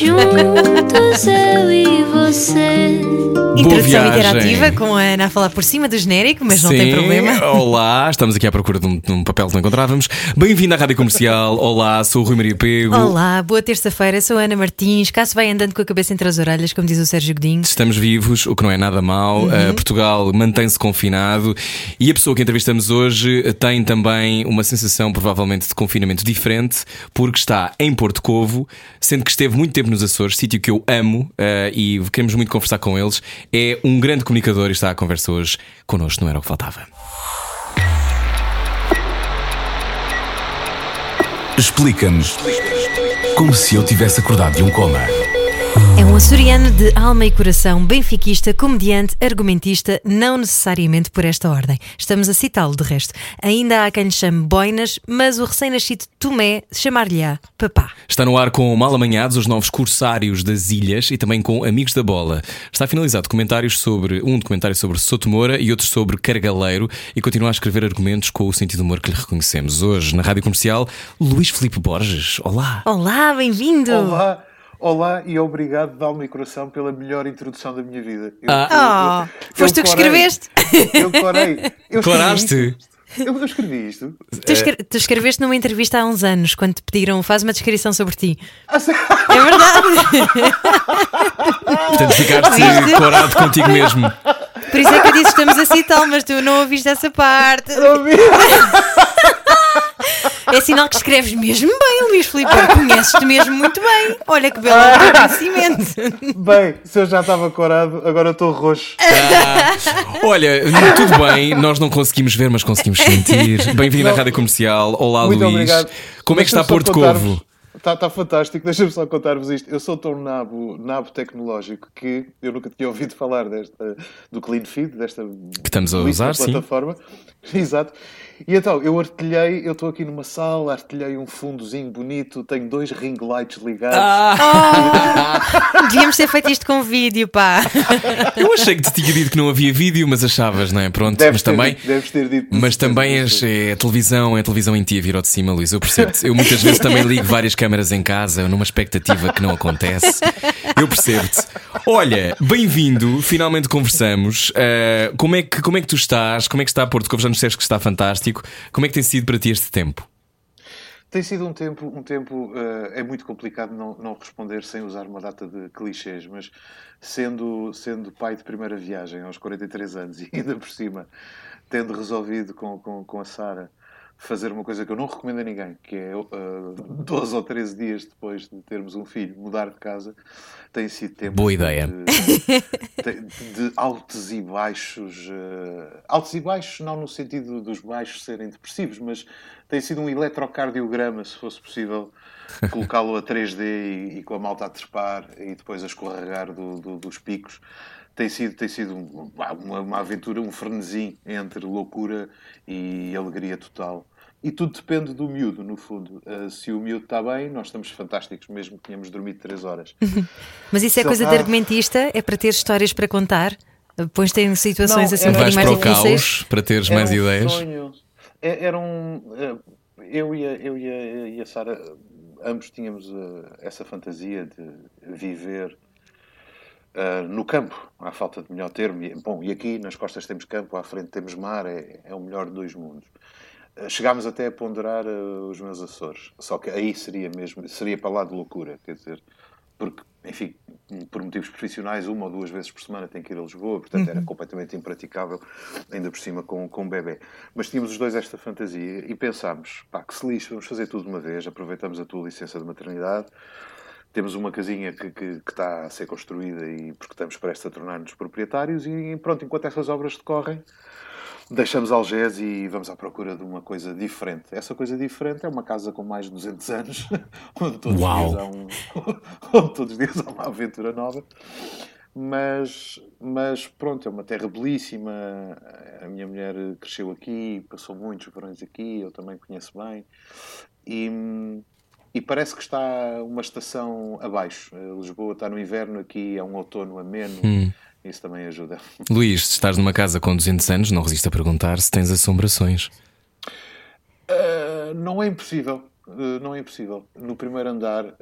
Juntos eu e você. Introdução interativa com a Ana a falar por cima do genérico, mas não tem problema. Olá, estamos aqui à procura de um, de um papel que não encontrávamos. Bem-vindo à Rádio Comercial. Olá, sou o Rui Maria Pego. Olá, boa terça-feira, sou a Ana Martins. Cá se vai andando com a cabeça entre as orelhas, como diz o Sérgio Godinho. Estamos vivos, o que não é nada mau. Uhum. Uh, Portugal mantém-se confinado e a pessoa que entrevistamos hoje tem também uma sensação, provavelmente, de confinamento diferente, porque está em Porto Covo, sendo que esteve muito tempo nos Açores, sítio que eu amo uh, e queremos muito conversar com eles. É um grande comunicador e está à conversa hoje connosco, não era o que faltava. Explica-nos como se eu tivesse acordado de um coma. É um açoriano de alma e coração, benfiquista, comediante, argumentista, não necessariamente por esta ordem. Estamos a citá-lo, de resto. Ainda há quem lhe chame Boinas, mas o recém-nascido Tomé chamar-lhe-á Papá. Está no ar com Malamanhados, os novos corsários das ilhas e também com Amigos da Bola. Está finalizado documentários sobre um documentário sobre Sotomora e outro sobre Cargaleiro e continua a escrever argumentos com o sentido de humor que lhe reconhecemos. Hoje, na Rádio Comercial, Luís Filipe Borges. Olá. Olá, bem-vindo! Olá, olá e obrigado de alma e coração pela melhor introdução da minha vida. Eu, Ah. Oh, foste tu que escreveste? Eu corei. Eu isto. Eu, eu escrevi isto. Tu, escre- tu escreveste numa entrevista há uns anos, quando te pediram, faz uma descrição sobre ti. Ah. É verdade! Portanto, ficaste Viste? corado contigo mesmo. Por isso é que eu disse que estamos a citá-lo, mas tu não ouviste essa parte. É sinal que escreves mesmo bem, Luís Filipe. Conheces-te mesmo muito bem. Olha que belo reconhecimento. Bem, se eu já estava corado, agora estou roxo. Ah, olha, tudo bem, nós não conseguimos ver, mas conseguimos sentir. Bem-vindo à. Rádio Comercial. Olá, Muito Luís. obrigado. Como é que está Porto Covo? Está está fantástico, deixa-me só contar-vos isto. Eu sou tão nabo, nabo tecnológico que eu nunca tinha ouvido falar desta, do Clean Feed, desta Que estamos a usar, sim. Exato. E então, eu artilhei, eu estou aqui numa sala, artilhei um fundozinho bonito, tenho dois ring lights ligados. Ah, Devíamos ter feito isto com vídeo, pá. eu achei que te tinha dito que não havia vídeo, mas achavas, não é? Pronto, Deves mas ter também. dito- deves ter dito. Mas também és, é a televisão, é a televisão em ti a vir ao de cima, Luís. Eu percebo-te. Eu muitas vezes também ligo várias câmaras em casa numa expectativa que não acontece. Eu percebo-te. Olha, bem-vindo, finalmente conversamos. Ah, como, é que, como é que tu estás? Como é que está Porto Covo? Disseste que está fantástico. Como é que tem sido para ti este tempo? Tem sido um tempo, um tempo eh, é muito complicado não, não responder sem usar uma data de clichês, mas sendo, sendo pai de primeira viagem aos 43 anos e ainda por cima tendo resolvido com, com, com a Sara fazer uma coisa que eu não recomendo a ninguém, que é eh, 12 ou 13 dias depois de termos um filho, mudar de casa, tem sido tempo Boa ideia. de, de- de altos e baixos. eh, altos e baixos, não no sentido dos baixos serem depressivos, mas tem sido um eletrocardiograma, se fosse possível, colocá-lo a 3D e, e com a malta a trepar e depois a escorregar do- do- dos picos. Tem sido, tem sido um- uma, uma aventura, um frenesim entre loucura e alegria total. E tudo depende do miúdo, no fundo. Eh, se o miúdo está bem, nós estamos fantásticos, mesmo que tenhamos dormido 3 horas. Mas isso é Só- coisa de argumentista? É para ter histórias para contar? Depois tem situações Não, assim um mais para o caos para teres Era mais um ideias? Sonho. É- Era um. eh, Eu e a, eu e a, e a Sara, ambos tínhamos eh, essa fantasia de viver eh, no campo, à falta de melhor termo. E, bom, e aqui nas costas temos campo, à frente temos mar, é, é o melhor de dois mundos. Eh, Chegámos até a ponderar eh, os meus Açores, só que aí seria mesmo, seria para lá de loucura, quer dizer, porque, enfim, por motivos profissionais, uma ou duas vezes por semana tenho que ir a Lisboa, portanto era completamente impraticável, ainda por cima com, com um bebê. Mas tínhamos os dois esta fantasia e pensámos, pá, que se lixe, vamos fazer tudo de uma vez, aproveitamos a tua licença de maternidade, temos uma casinha que, que, que está a ser construída e porque estamos prestes a tornar-nos proprietários e pronto, enquanto essas obras decorrem, deixamos Algés e vamos à procura de uma coisa diferente. Essa coisa diferente é uma casa com mais de 200 anos, onde todos, Uau. dias há um, onde todos os dias há uma aventura nova. Mas, mas pronto, é uma terra belíssima. A minha mulher cresceu aqui, passou muitos verões aqui, eu também conheço bem. E, e parece que está uma estação abaixo. Uh, Lisboa está no inverno, aqui é um outono ameno. Hum. Isso também ajuda. Luís, se estás numa casa com 200 anos, não resiste a perguntar se tens assombrações. Uh, não é impossível. Uh, não é impossível. No primeiro andar, uh,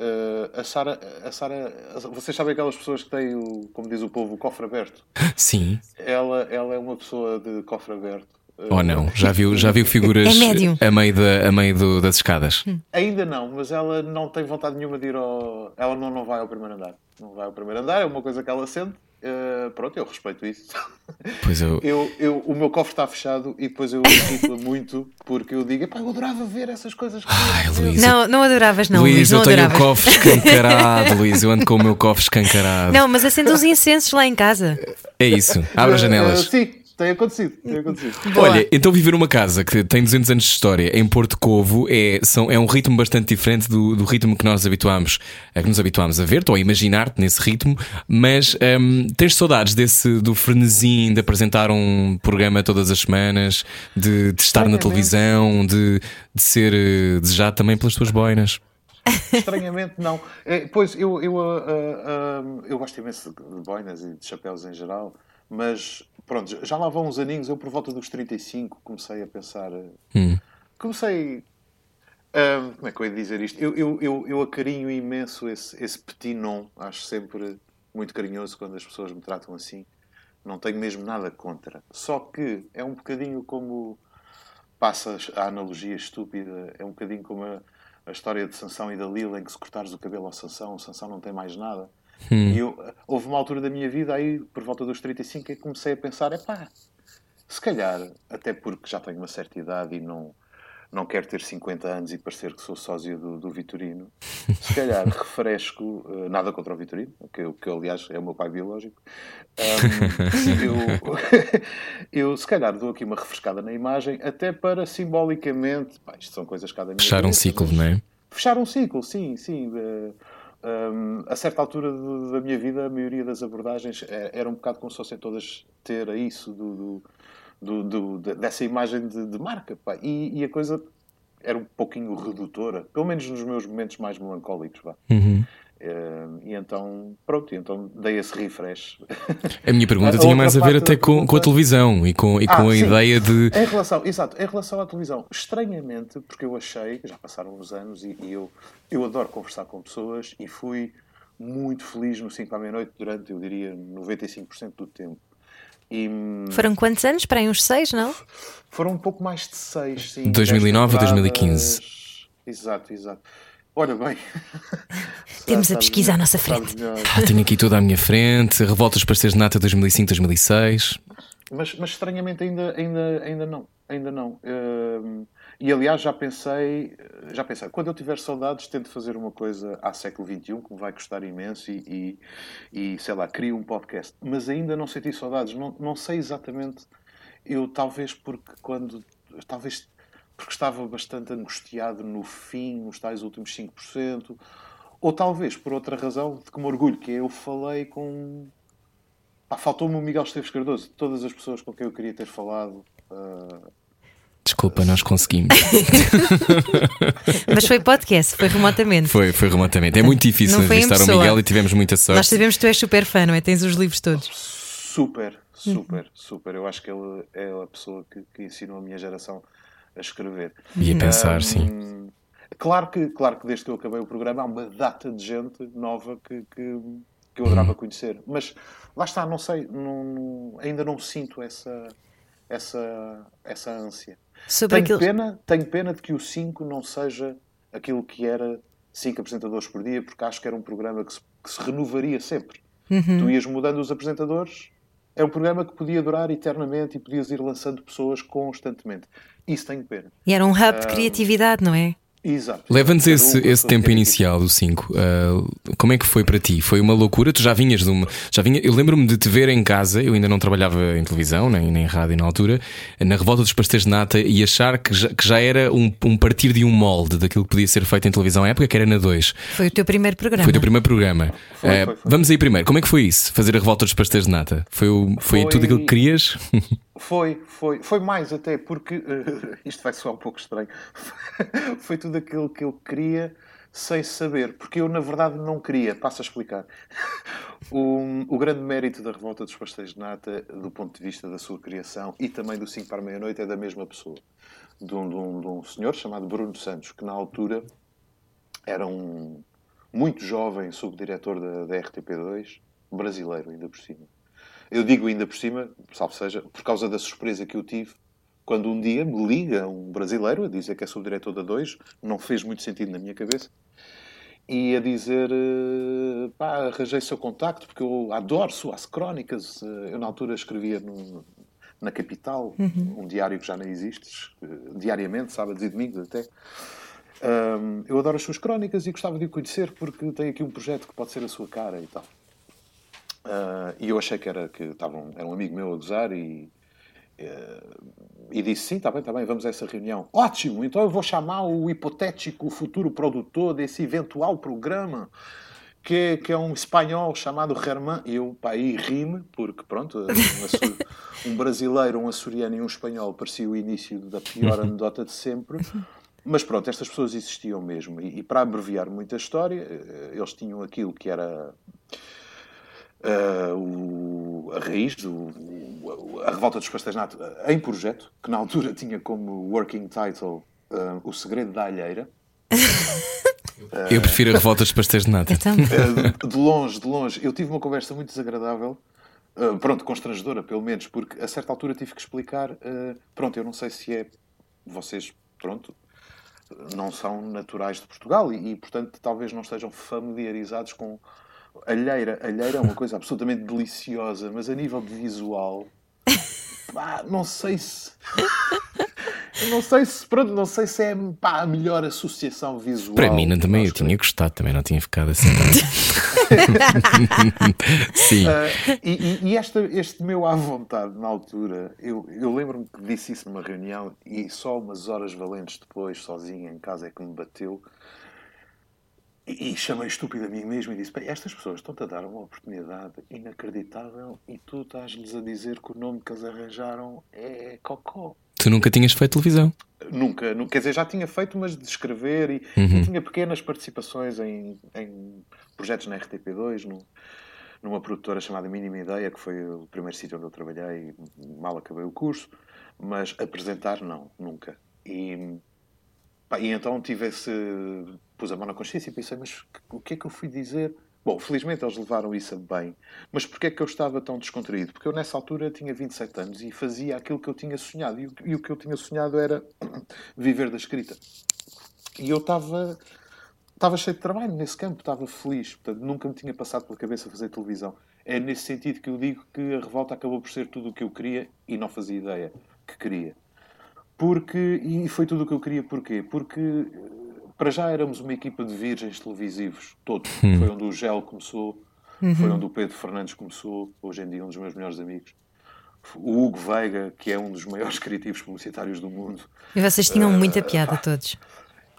a Sara, a Sara, vocês sabem aquelas pessoas que têm, o, como diz o povo, o cofre aberto? Sim. Ela, ela é uma pessoa de cofre aberto. Ou oh, não? Já viu, já viu figuras é a meio, da, a meio do, das escadas? Hum. Ainda não, mas ela não tem vontade nenhuma de ir ao. Ela não, não vai ao primeiro andar. Não vai ao primeiro andar, é uma coisa que ela sente. Uh, pronto, eu respeito isso. Pois eu... eu, eu o meu cofre está fechado e depois eu irrito muito porque eu digo, pá, eu adorava ver essas coisas que Ai, Luís, Não, não adoravas, não. Luís, eu não tenho adoravas. o cofre escancarado, Luís. Eu ando com o meu cofre escancarado. Não, mas acende uns incensos lá em casa. É isso, abre as janelas. Uh, sim, tem acontecido, tem acontecido. Olha, então viver uma casa que tem 200 anos de história em Porto Covo é, são, é um ritmo bastante diferente do, do ritmo que nós habituámos, a que nos habituámos a ver-te ou a imaginar-te nesse ritmo, mas hum, tens saudades desse do frenesim de apresentar um programa todas as semanas, de, de estar na televisão, de, de ser eh, desejado também pelas tuas boinas. Estranhamente, não. É, pois, eu, eu, ah, ah, eu gosto imenso de boinas e de chapéus em geral, mas pronto, já lá vão uns aninhos. Eu, por volta dos 35, comecei a pensar. ah, Hum. Comecei. ah, como é que eu ia dizer isto? Eu, eu, eu, eu acarinho imenso esse, esse petit nom. Acho sempre muito carinhoso quando as pessoas me tratam assim. Não tenho mesmo nada contra. Só que é um bocadinho como. Passas a analogia estúpida, é um bocadinho como a, a história de Sansão e Dalila, em que se cortares o cabelo ao Sansão, o Sansão não tem mais nada. Hum. E eu, houve uma altura da minha vida, aí por volta dos 35, que comecei a pensar: é pá, se calhar, até porque já tenho uma certa idade e não, não quero ter 50 anos e parecer que sou sósia do, do Vitorino, se calhar refresco, eh, nada contra o Vitorino, que, que aliás é o meu pai biológico, Ahm, eu, eu se calhar dou aqui uma refrescada na imagem, até para simbolicamente, pá, isto são coisas cada minha Fechar um ciclo, não é? Fechar um ciclo, sim, sim. Um, a certa altura de- da minha vida, a maioria das abordagens eh, era um bocado como se fossem todas ter a isso do, do- do- do- de- dessa imagem de, de marca. E, e a coisa era um pouquinho redutora, pelo menos nos meus momentos mais melancólicos. Uhum. E então, pronto, e então dei esse refresh. A minha pergunta A tinha mais a ver até com, com a televisão e com, e Ah, com a sim. ideia de. Em relação, exato, em relação à televisão, estranhamente, porque eu achei, já passaram uns anos e, e eu, eu adoro conversar com pessoas e fui muito feliz no 5 à meia-noite durante, eu diria, 95% do tempo. E hum, Foram quantos anos? Para aí uns seis, não? foram um pouco mais de 6, sim. 2009 a dez 2015. temporadas. Exato, exato. Olha bem. Temos a pesquisa à nossa frente. Ah, tenho aqui toda à minha frente, Revoltas Pastéis de Nata 2005-2006. Mas, mas estranhamente ainda, ainda, ainda não. Ainda não. Hum, e aliás, já pensei, já pensei, quando eu tiver saudades, tento fazer uma coisa à século XXI que me vai custar imenso e, e, e, sei lá, crio um podcast. Mas ainda não senti saudades, não, não sei exatamente. Eu talvez porque quando. Talvez porque estava bastante angustiado no fim, nos tais últimos 5%, ou talvez por outra razão de que me orgulho, que é eu falei com Pá, Faltou-me o Miguel Esteves Cardoso. Todas as pessoas com quem eu queria ter falado. ah, Desculpa, nós conseguimos. Mas foi podcast, foi remotamente. Foi, foi remotamente. É muito difícil entrevistar o. Miguel e tivemos muita Nós sorte. sabemos que tu és super fã, não é? Tens os livros todos. super, super, super. Eu acho que ele é a pessoa que, que ensinou a minha geração a escrever. E a pensar, sim. Hum, Claro que, claro que desde que eu acabei o programa há uma data de gente nova que, que, que eu adorava conhecer. Mas lá está, não sei, não- não- ainda não sinto essa, essa, essa ânsia. Sobre Tenho aquilo. pena, tenho pena de que o 5 não seja aquilo que era 5 apresentadores por dia, porque acho que era um programa que se, que se renovaria sempre. Uhum. Tu ias mudando os apresentadores, é um programa que podia durar eternamente e podias ir lançando pessoas constantemente. Isso tenho pena. E era um hub de criatividade, não é? Exato. Leva-nos esse, esse tempo inicial do 5. como é que foi para ti? Foi uma loucura? Tu já vinhas de uma. Já vinha, eu lembro-me de te ver em casa, eu ainda não trabalhava em televisão, nem, nem em rádio na altura, na revolta dos pastéis de nata e achar que já, que já era um, um partir de um molde daquilo que podia ser feito em televisão à época, que era na 2. Foi o teu primeiro programa. Foi o teu primeiro programa. Foi, Eh, foi, foi. Vamos aí primeiro. Como é que foi isso? Fazer a revolta dos pastéis de nata? Foi, o, foi, Foi- tudo aquilo que querias? Foi, foi, foi mais até, porque eh, isto vai soar um pouco estranho. foi tudo aquilo que eu queria, sem saber, porque eu na verdade não queria, passo a explicar. o, o, grande mérito da Revolta dos Pastéis de Nata, do ponto de vista da sua criação e também do 5 para a meia-noite, é da mesma pessoa. De um, de, um, de um, senhor chamado Bruno Santos, que na altura era um muito jovem subdiretor da, da RTP2, brasileiro ainda por cima. Eu digo ainda por cima, salvo seja, por causa da surpresa que eu tive quando um dia me liga um brasileiro a dizer que é subdiretor da 2, não fez muito sentido na minha cabeça, e a dizer: eh, pá, arranjei seu contacto porque eu adoro suas crónicas. Eh, eu, na altura, escrevia no, na Capital, uhum. um diário que já não existe, diariamente, sábados e domingos até. Um, eu adoro as suas crónicas e gostava de o conhecer porque tem aqui um projeto que pode ser a sua cara e tal. Uh, e eu achei que era que estavam, era um amigo meu a gozar e, uh, e disse: Sim, está bem, está bem, vamos a essa reunião. Ótimo, então eu vou chamar o hipotético futuro produtor desse eventual programa, que, que é um espanhol chamado Herman. E eu, pá, aí rime, porque pronto, um, um brasileiro, um açoriano e um espanhol parecia o início da pior anedota de sempre. Mas pronto, estas pessoas existiam mesmo. E, e para abreviar muita história, eh, eles tinham aquilo que era uh, o, a raiz, o, a Revolta dos Pastéis Nato, uh, em projeto, que na altura tinha como working title uh, O Segredo da Alheira. Eu prefiro a Revolta dos Pastéis de Nata. Então... de longe, de longe. Eu tive uma conversa muito desagradável. Uh, pronto, constrangedora, pelo menos, porque a certa altura tive que explicar. Uh, pronto, eu não sei se é. Vocês, pronto, não são naturais de Portugal e, e, portanto, talvez não estejam familiarizados com alheira. Alheira é uma coisa absolutamente deliciosa, mas a nível de visual, pá, não sei se. não sei se, pronto, não sei se é pá, a melhor associação visual. Para mim, não, também eu tinha gostado, também não tinha ficado assim. Sim. Uh, e, e esta, este meu à vontade na altura, eu, eu lembro-me que disse isso numa reunião e só umas horas valentes depois, sozinho em casa, é que me bateu e, chamei estúpido a mim mesmo e disse: Estas pessoas estão-te a dar uma oportunidade inacreditável e tu estás-lhes a dizer que o nome que eles arranjaram é Cocó. Tu nunca tinhas feito televisão? Nunca, nunca, quer dizer, já tinha feito, mas de escrever e, uhum. e tinha pequenas participações em, em, projetos na RTP2, no, numa produtora chamada Mínima Ideia, que foi o primeiro sítio onde eu trabalhei, mal acabei o curso, mas apresentar não, nunca. E, pá, e então tive esse pus a mão na consciência e pensei, mas o que é que eu fui dizer? Bom, felizmente eles levaram isso a bem. Mas porquê é que eu estava tão descontraído? Porque eu nessa altura tinha 27 anos e fazia aquilo que eu tinha sonhado. E o, que eu tinha sonhado era viver da escrita. E eu estava estava cheio de trabalho nesse campo, estava feliz. Portanto, nunca me tinha passado pela cabeça fazer televisão. É nesse sentido que eu digo que a revolta acabou por ser tudo o que eu queria e não fazia ideia que queria. Porque, e foi tudo o que eu queria porquê? Porque para já éramos uma equipa de virgens televisivos, todos. Hum. Foi onde o Gel começou, uhum. foi onde o Pedro Fernandes começou, hoje em dia um dos meus melhores amigos. O Hugo Veiga, que é um dos maiores criativos publicitários do mundo. E vocês tinham uh, muita piada todos.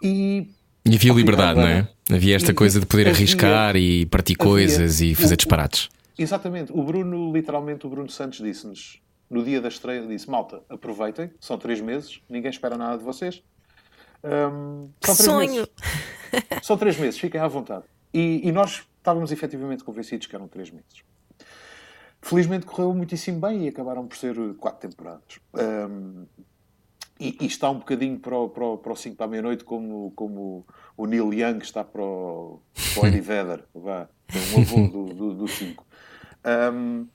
E, e havia liberdade, não é? Havia esta e, coisa de poder havia, arriscar e partir havia, coisas e fazer o, disparates. Exatamente. O Bruno, literalmente, o Bruno Santos disse-nos, no dia da estreia, disse: Malta, aproveitem, são três meses, ninguém espera nada de vocês, um, que sonho! Meses. São três meses, fiquem à vontade. E, e, nós estávamos efetivamente convencidos que eram três meses. Felizmente correu muitíssimo bem e acabaram por ser quatro temporadas. Um, e, e, está um bocadinho para o, para o, para o 5 para a meia-noite, como, como o Neil Young está para o, para o Eddie Vedder, vá, um avô do 5. Um,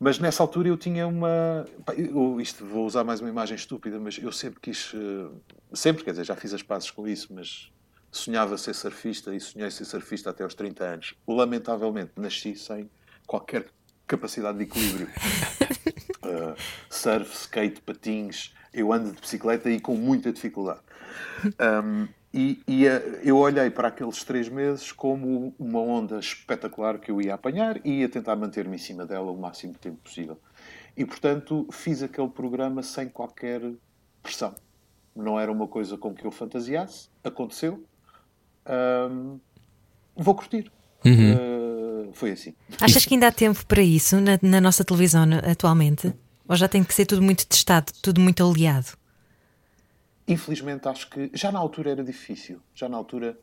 mas nessa altura eu tinha uma. Eu, isto vou usar mais uma imagem estúpida, mas eu sempre quis. Eh, sempre, quer dizer, já fiz as pazes com isso, mas sonhava ser surfista e sonhei ser surfista até aos 30 anos. Lamentavelmente, nasci sem qualquer capacidade de equilíbrio. uh, surf, skate, patins, eu ando de bicicleta e com muita dificuldade. Um, e, e eh, eu olhei para aqueles três meses como uma onda espetacular que eu ia apanhar e ia tentar manter-me em cima dela o máximo de tempo possível. E, portanto, fiz aquele programa sem qualquer pressão. Não era uma coisa com que eu fantasiasse. Aconteceu. Um, vou curtir. Uhum. Uh, foi assim. Achas que ainda há tempo para isso na, na nossa televisão atualmente? Ou já tem que ser tudo muito testado, tudo muito aliado? Infelizmente acho que já na altura era difícil. Já na altura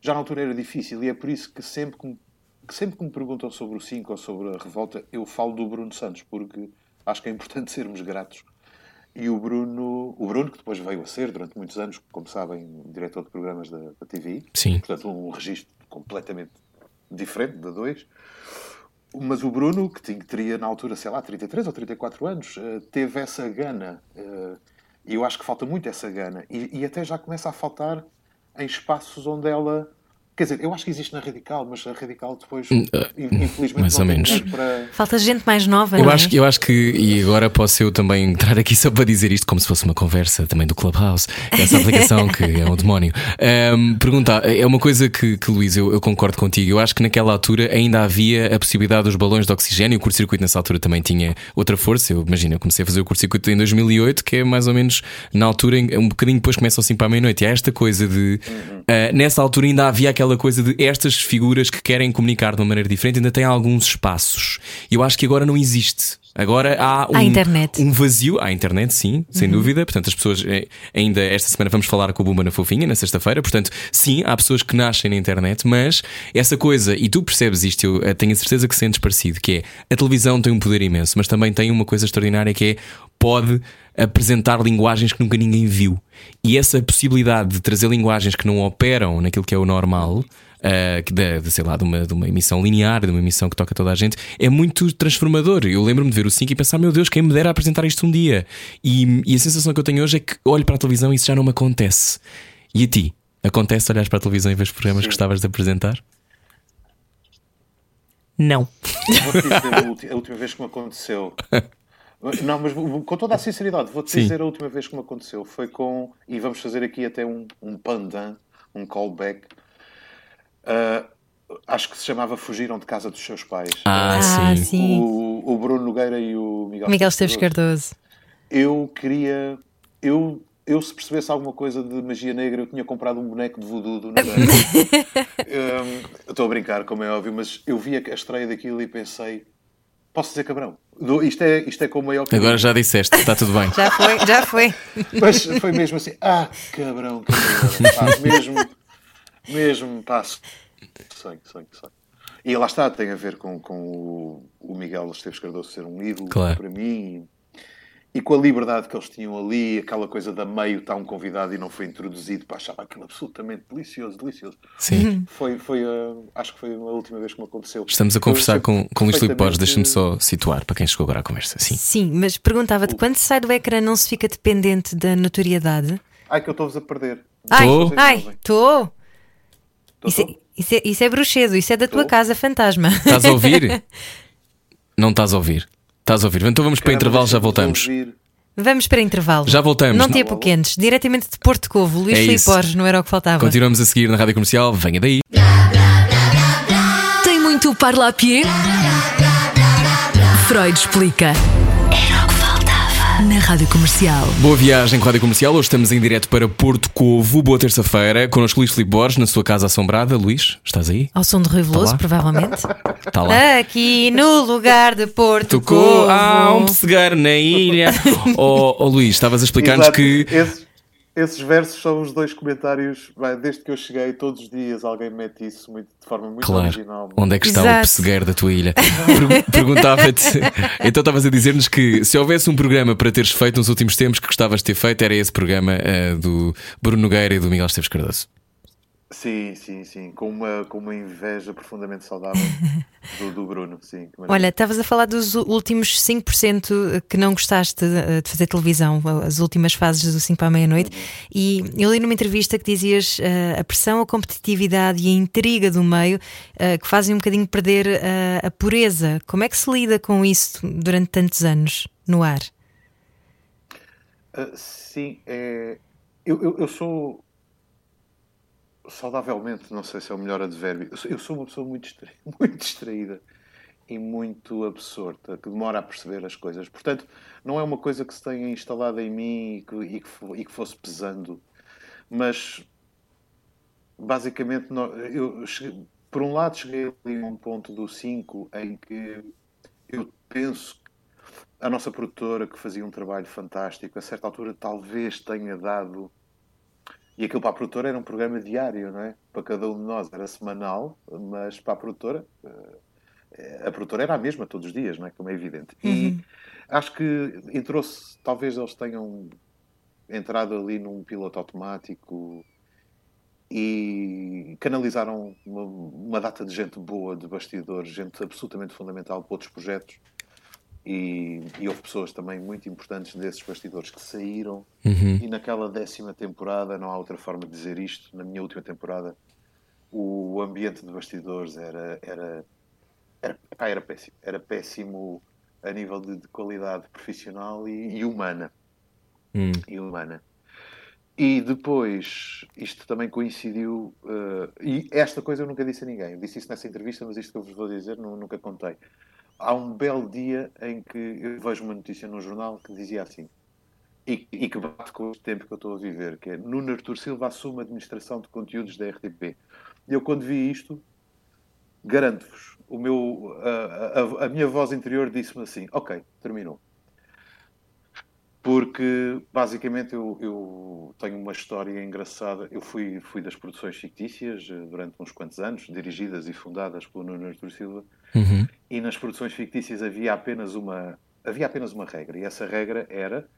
já na altura era difícil e é por isso que sempre que me, que sempre que me perguntam sobre o 5 ou sobre a revolta, eu falo do Bruno Santos, porque acho que é importante sermos gratos. E o Bruno, o Bruno, que depois veio a ser durante muitos anos, como sabem, diretor de programas da, da TVI, Sim. portanto, um registro completamente diferente da 2. Mas o Bruno, que tinha, teria na altura, sei lá, 33 ou 34 anos, eh, teve essa gana. E eu acho que falta muito essa gana. E, e até já começa a faltar em espaços onde ela. Quer dizer, eu acho que existe na Radical, mas a Radical depois, infelizmente, eh, mais não ou menos. para. Falta gente mais nova, Eu não é? acho, que- eu acho que, e agora posso eu também entrar aqui só para dizer isto, como se fosse uma conversa também do Clubhouse, essa aplicação que é um demónio. Ahm, perguntar, é uma coisa que, que Luís, eu, eu concordo contigo. Eu acho que naquela altura ainda havia a possibilidade dos balões de oxigênio. O curto-circuito nessa altura também tinha outra força. Eu imagino, eu comecei a fazer o curto-circuito em 2008, que é mais ou menos na altura, um bocadinho depois começa assim para a meia-noite. E há esta coisa de, ah, nessa altura ainda havia aquela coisa de estas figuras que querem comunicar de uma maneira diferente, ainda têm alguns espaços. Eu acho que agora não existe. Agora há um, internet. um vazio. Há internet, sim, sem dúvida. Portanto, as pessoas, eh, ainda esta semana vamos falar com o Bumba na Fofinha, na sexta-feira. Portanto, sim, há pessoas que nascem na internet, mas essa coisa, e tu percebes isto, eu eh, tenho a certeza que sentes parecido, que é a televisão tem um poder imenso, mas também tem uma coisa extraordinária que é pode apresentar linguagens que nunca ninguém viu. E essa possibilidade de trazer linguagens que não operam naquilo que é o normal. Uh, que da, de, sei lá, de uma, de uma emissão linear, de uma emissão que toca toda a gente, é muito transformador. Eu lembro-me de ver o 5 e pensar, meu Deus, quem me dera apresentar isto um dia. E, e a sensação que eu tenho hoje é que olho para a televisão e isso já não me acontece. E a ti? Acontece olhar para a televisão e ver os programas que gostavas de apresentar? Não. Vou-te dizer a última vez que me aconteceu. Não, mas com toda a sinceridade, vou-te dizer a última vez que me aconteceu. Foi com. E vamos fazer aqui até um, um pandan, um callback. Ah, acho que se chamava Fugiram de Casa dos Seus Pais. Ah, Ah, sim. sim. O, o Bruno Nogueira e o Miguel, Miguel Esteves Cardoso. Eu queria. Eu, eu, se percebesse alguma coisa de magia negra, eu tinha comprado um boneco de voodoo do Nogueira. Hum, Estou a brincar, como é óbvio, mas eu vi a estreia daquilo e pensei. Posso dizer cabrão? Do- Isto é, isto é com o maior carinho. Agora já disseste, está tudo bem. Já foi, já foi. Mas foi mesmo assim, ah, cabrão, cabrão. Pá, mesmo, mesmo, pá, sei, sei, sei. E lá está, tem a ver com, com o, o Miguel Esteves Cardoso ser um ídolo Claro. para mim e com a liberdade que eles tinham ali, aquela coisa da meio está um convidado e não foi introduzido, pá, achava aquilo absolutamente delicioso, delicioso. Sim. Foi, foi a- acho que foi a última vez que me aconteceu. Estamos a conversar com, com Luís Filipe Borges, deixa-me só situar para quem chegou agora à conversa. Sim. Sim, mas perguntava-te, quando se sai do ecrã não se fica dependente da notoriedade? Ai, que eu estou-vos a perder. Ai, Tô. ai, estou. Tô, Isso, é- isso, é, isso é bruxedo, isso é da tua Tô. casa fantasma. Estás a ouvir? Não estás a ouvir. Estás a ouvir. Então vamos para Caramba, intervalo, já voltamos. Vamos para intervalo. Já voltamos. Não te Não, apoquentes, diretamente de Porto Covo, Luís É Filipe. Borges, não era o que faltava. Continuamos a seguir na rádio comercial. Venha daí. Tem muito parlapié? Freud explica. Na Rádio Comercial. Boa viagem com a rádio comercial. Hoje estamos em direto para Porto Covo. Boa terça-feira. Connosco Luís Filipe Borges, na sua casa assombrada. Luís, estás aí? Ao som de Rui Veloso, lá? provavelmente. Está lá. Aqui no lugar de Porto Tocou. Covo. Ah, um pessegueiro na ilha. oh, oh, Luís, estavas a explicar-nos que. Esses, esses versos são os dois comentários. Vai, desde que eu cheguei, todos os dias alguém mete isso muito, de forma muito Claro. original. Onde é que está o Exato. pessegueiro da tua ilha? Per- Perguntava-te. Então estavas a dizer-nos que se houvesse um programa para teres feito nos últimos tempos que gostavas de ter feito, era esse programa eh, do Bruno Nogueira e do Miguel Esteves Cardoso. Sim, sim, sim. Com uma, com uma inveja profundamente saudável do, do Bruno. Sim. Olha, estavas a falar dos últimos 5% que não gostaste de de fazer televisão, as últimas fases do 5 para a meia-noite, e eu li numa entrevista que dizias eh, a pressão, a competitividade e a intriga do meio eh, que fazem um bocadinho perder eh, a pureza. Como é que se lida com isso durante tantos anos no ar? Ah, sim, é... eu, eu, eu sou saudavelmente, não sei se é o melhor advérbio, eu sou, eu sou uma pessoa muito distraída, muito distraída e muito absorta, que demora a perceber as coisas. Portanto, não é uma coisa que se tenha instalado em mim e que, e que, e que fosse pesando, mas basicamente, eu cheguei- por um lado, cheguei ali a um ponto do 5 em que eu penso a nossa produtora, que fazia um trabalho fantástico, a certa altura talvez tenha dado E aquilo para a produtora era um programa diário, não é? Para cada um de nós era semanal, mas para a produtora, eh, a produtora era a mesma todos os dias, não é? Como é evidente. E Uhum. acho que entrou-se, talvez eles tenham entrado ali num piloto automático e canalizaram uma, uma data de gente boa de bastidores, gente absolutamente fundamental para outros projetos. E, e houve pessoas também muito importantes desses bastidores que saíram. E naquela décima temporada, não há outra forma de dizer isto, na minha última temporada, o ambiente de bastidores era, era, era, epá, era péssimo. Era péssimo a nível de, de qualidade profissional e, e humana. Hum. E humana. E depois, isto também coincidiu, eh, e esta coisa eu nunca disse a ninguém, eu disse isso nessa entrevista, mas isto que eu vos vou dizer nu- nunca contei. Há um belo dia em que eu vejo uma notícia no jornal que dizia assim, e, e que bate com o tempo que eu estou a viver, que é Nuno Artur Silva assume a administração de conteúdos da RTP. E eu quando vi isto, garanto-vos, o meu, a, a- a minha voz interior disse-me assim, ok, terminou. Porque, basicamente, eu, eu tenho uma história engraçada. Eu fui, fui das produções fictícias eh, durante uns quantos anos, dirigidas e fundadas pelo Nuno Artur Silva. Uhum. E nas produções fictícias havia apenas uma, havia apenas uma regra. E essa regra era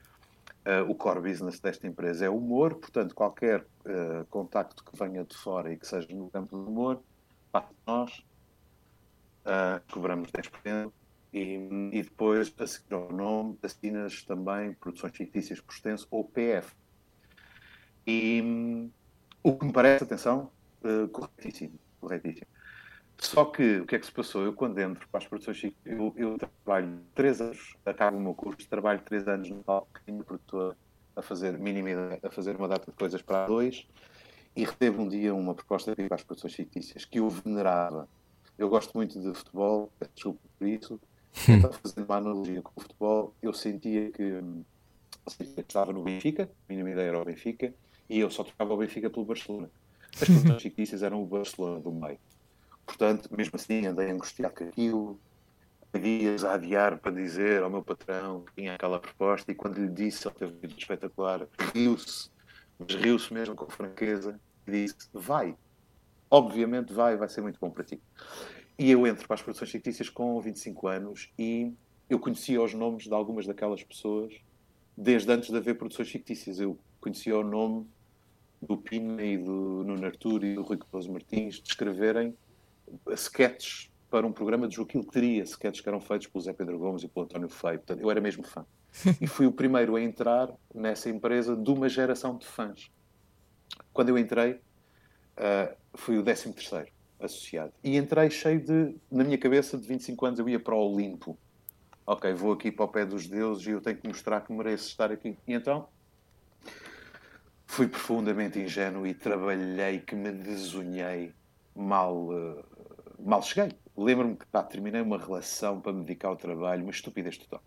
eh, o core business desta empresa é humor, portanto, qualquer eh, contacto que venha de fora e que seja no campo do humor, passa nós, ah, cobramos 10%. E, e depois, a seguir ao nome, assinas também Produções Fictícias por extenso, ou PF. E hum, o que me parece, atenção, eh, corretíssimo, corretíssimo. Só que, o que é que se passou? Eu, quando entro para as produções eu, eu trabalho três anos, acabo o meu curso, trabalho três anos no palco, produtor, a fazer, mínima a fazer uma data de coisas para dois, e recebo um dia uma proposta ir para as produções fictícias, que eu venerava. Eu gosto muito de futebol, peço desculpa por isso, então, fazendo uma analogia com o futebol, eu sentia que, eu sentia que estava no Benfica, a mínima ideia era o Benfica, e eu só tocava o Benfica pelo Barcelona. As produções fictícias eram o Barcelona do meio. Portanto, mesmo assim, andei angustiado com aquilo, dias a adiar para dizer ao meu patrão que tinha aquela proposta, e quando lhe disse, ele teve um vídeo espetacular, riu-se, mas riu-se mesmo com franqueza, e disse: Vai, obviamente vai, vai ser muito bom para ti. E eu entro para as produções fictícias com 25 anos e eu conhecia os nomes de algumas daquelas pessoas desde antes de haver produções fictícias. Eu conhecia o nome do Pina e do Nuno Artur e do Rui Carlos Martins de escreverem sketches para um programa de Joaquim Teria, sketches que eram feitos pelo Zé Pedro Gomes e pelo António Feio. Portanto, eu era mesmo fã. E fui o primeiro a entrar nessa empresa de uma geração de fãs. Quando eu entrei, ah, fui o 13 terceiro associado. E entrei cheio de, na minha cabeça, de 25 anos, eu ia para o Olimpo. Ok, vou aqui para o pé dos deuses e eu tenho que mostrar que mereço estar aqui. E então, fui profundamente ingênuo e trabalhei que me desunhei mal, eh, mal cheguei. Lembro-me que pá, terminei uma relação para me dedicar ao trabalho, uma estupidez total.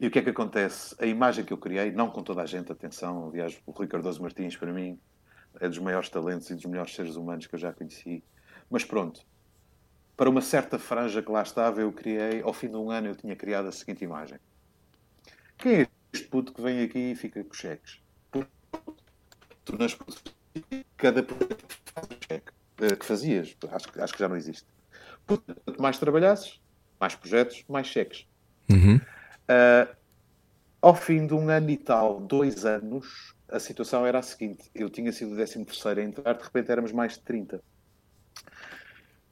E o que é que acontece? A imagem que eu criei, não com toda a gente, atenção, aliás, o Rui Martins, para mim, é dos maiores talentos e dos melhores seres humanos que eu já conheci. Mas pronto, para uma certa franja que lá estava, eu criei, ao fim de um ano, eu tinha criado a seguinte imagem: Quem é este puto que vem aqui e fica com cheques? Tu nas cada cheque que fazias, acho, que- acho que já não existe. Puto, Quanto mais trabalhasses, mais projetos, mais cheques. Uhum. Ah, ao fim de um ano e tal, dois anos, a situação era a seguinte: eu tinha sido o 13 a entrar, de repente éramos mais de 30.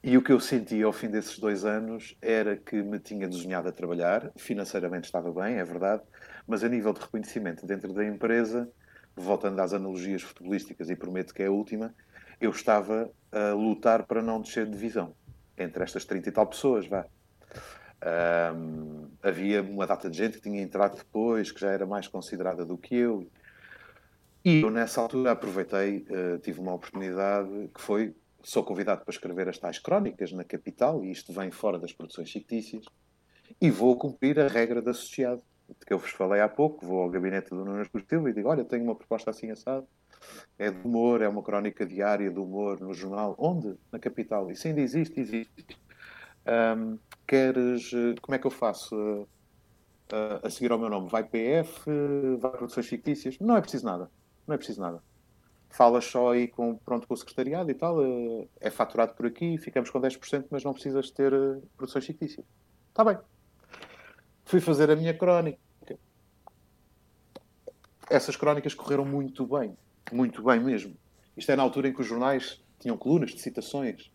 E o que eu sentia ao fim desses dois anos era que me tinha desunhado a trabalhar, financeiramente estava bem, é verdade, mas a nível de reconhecimento dentro da empresa, voltando às analogias futebolísticas, e prometo que é a última, eu estava a lutar para não descer de divisão entre estas 30 e tal pessoas, vá. Ahm, havia uma data de gente que tinha entrado depois, que já era mais considerada do que eu. E eu, nessa altura, aproveitei, eh, tive uma oportunidade que foi: sou convidado para escrever as tais crónicas na capital, e isto vem fora das produções fictícias, e vou cumprir a regra de associado, de que eu vos falei há pouco. Vou ao gabinete do Nuno Esportivo e digo: Olha, tenho uma proposta assim assado. É de humor, é uma crónica diária de humor no jornal. Onde? Na capital. Isso ainda existe? Existe. Ahm, queres. eh, Como é que eu faço? eh, eh, a seguir ao meu nome? Vai PF? eh, Vai Produções Fictícias? Não é preciso nada. Não é preciso nada. falas só aí com, pronto, com o secretariado e tal, uh, é faturado por aqui, ficamos com 10%, mas não precisas ter uh, produções fictícias. Está bem. Fui fazer a minha crónica. Essas crónicas correram muito bem, muito bem mesmo. Isto é na altura em que os jornais tinham colunas de citações.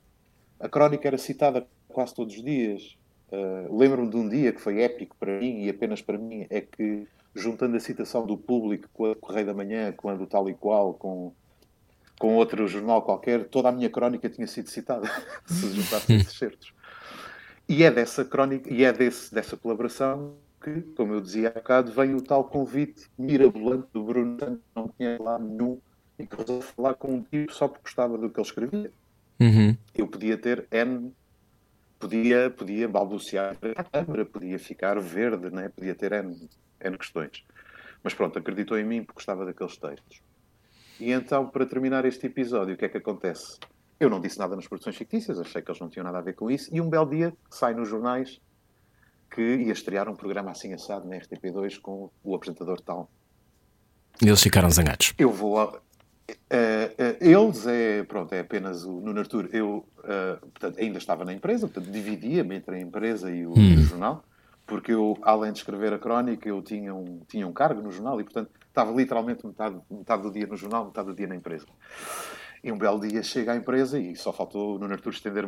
A crónica era citada quase todos os dias. Uh, Lembro-me de um dia que foi épico para mim e apenas para mim, é que juntando a citação do público com a Correio da Manhã, com a do tal e qual, com, com outro jornal qualquer, toda a minha crónica tinha sido citada, se juntassem esses certos. E é dessa crónica, e é desse, dessa colaboração que, como eu dizia há bocado, vem o tal convite mirabolante do Bruno Santos, não tinha lá nenhum, e que resolveu falar com um tipo só porque gostava do que ele escrevia. Uhum. Eu podia ter N, podia, podia balbuciar a câmara, podia ficar verde, né? podia ter N, N questões. Mas pronto, acreditou em mim porque gostava daqueles textos. E então, para terminar este episódio, o que é que acontece? Eu não disse nada nas produções fictícias, achei que eles não tinham nada a ver com isso, e um belo dia sai nos jornais que ia estrear um programa assim assado na RTP2 com o apresentador tal. Eles ficaram zangados. Eu vou. A, uh, uh, eles é, pronto, é apenas o Nuno Artur. Eu uh, portanto, ainda estava na empresa, portanto, dividia-me entre a empresa e o, hum. o, jornal, porque eu, além de escrever a crónica, eu tinha um, tinha um cargo no jornal e, portanto, estava literalmente metade, metade do dia no jornal, metade do dia na empresa. E um belo dia chega à empresa e só faltou o Nuno Artur estender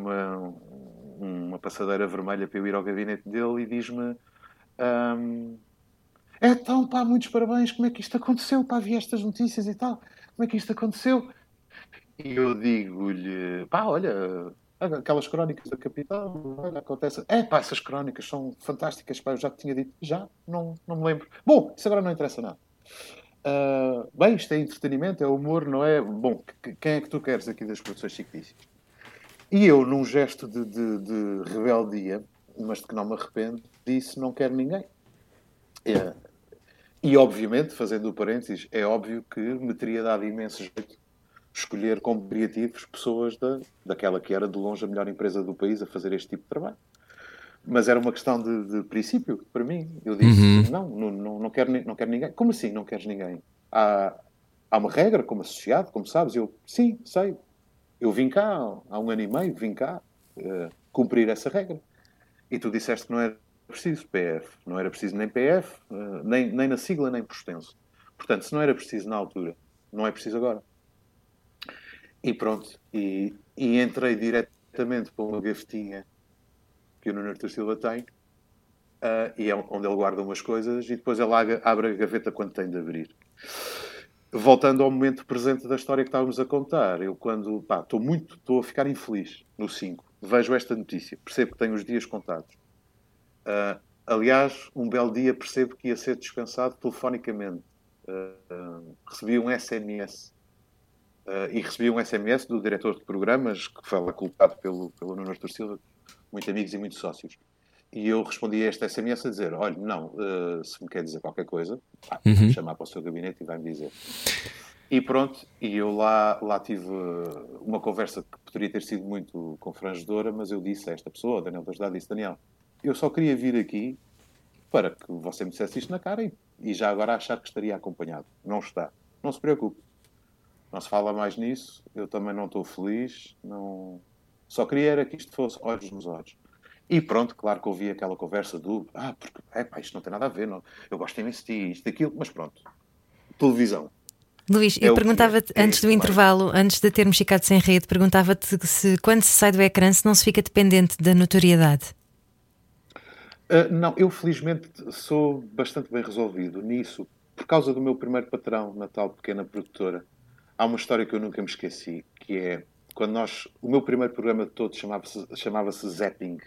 uma, passadeira vermelha para eu ir ao gabinete dele e diz-me. Um, então, pá, muitos parabéns, como é que isto aconteceu? Pá, vi estas notícias e tal, como é que isto aconteceu? E eu digo-lhe, pá, olha, aquelas crónicas da capital, olha, acontece. É, pá, essas crónicas são fantásticas, pá, eu já te tinha dito, já, não, não me lembro. Bom, isso agora não interessa nada. Uh, bem, isto é entretenimento, é humor, não é? Bom, quem é que tu queres aqui das produções fictícias? E eu, num gesto de, de, de rebeldia, mas de que não me arrependo, disse não quero ninguém. É. E, obviamente, fazendo o parênteses, é óbvio que me teria dado imenso jeito escolher como criativos pessoas da, daquela que era de longe a melhor empresa do país a fazer este tipo de trabalho. Mas era uma questão de, de princípio para mim. Eu disse: uhum. não, não, não, não, quero, não quero ninguém. Como assim não queres ninguém? Há, há uma regra como associado, como sabes? Eu, sim, sei. Eu vim cá há um ano e meio, vim cá uh, cumprir essa regra. E tu disseste que não era preciso PF. Não era preciso nem PF, uh, eh, nem, nem na sigla, nem por extenso. Portanto, se não era preciso na altura, não é preciso agora. E pronto. E, e entrei diretamente para uma gavetinha que o Nuno Artur Silva tem, uh, e é onde ele guarda umas coisas, e depois ele abre a gaveta quando tem de abrir. Voltando ao momento presente da história que estávamos a contar, eu quando pá, estou muito, estou a ficar infeliz no 5, vejo esta notícia, percebo que tenho os dias contados. Uh, aliás, um belo dia percebo que ia ser dispensado telefonicamente. Uh, recebi um SMS Uh, e recebi um SMS do diretor de programas, que foi culpado pelo, pelo Nuno Artur Silva, muitos amigos e muitos sócios. E eu respondi a este SMS a dizer: olha, não, uh, se me quer dizer qualquer coisa, pá, uhum. chamar para o seu gabinete e vai-me dizer. E pronto, e eu lá, lá tive uma conversa que poderia ter sido muito confrangedora, mas eu disse a esta pessoa, Daniel Dajda, disse: Daniel, eu só queria vir aqui para que você me dissesse isto na cara e, e já agora achar que estaria acompanhado. Não está. Não se preocupe não se fala mais nisso, eu também não estou feliz, não... só queria era que isto fosse olhos nos olhos. E pronto, claro que ouvi aquela conversa do ah, porque é, pá, isto não tem nada a ver, não. eu gosto imenso de ti, isto, daquilo, mas pronto. Televisão. Luís, é eu perguntava-te, é, antes do intervalo, antes de termos ficado sem rede, perguntava-te se quando se sai do ecrã se não se fica dependente da notoriedade. Uh, não, eu felizmente sou bastante bem resolvido nisso, por causa do meu primeiro patrão na tal pequena produtora há uma história que eu nunca me esqueci, que é quando nós. O meu primeiro programa de todos chamava-se chamava Zapping.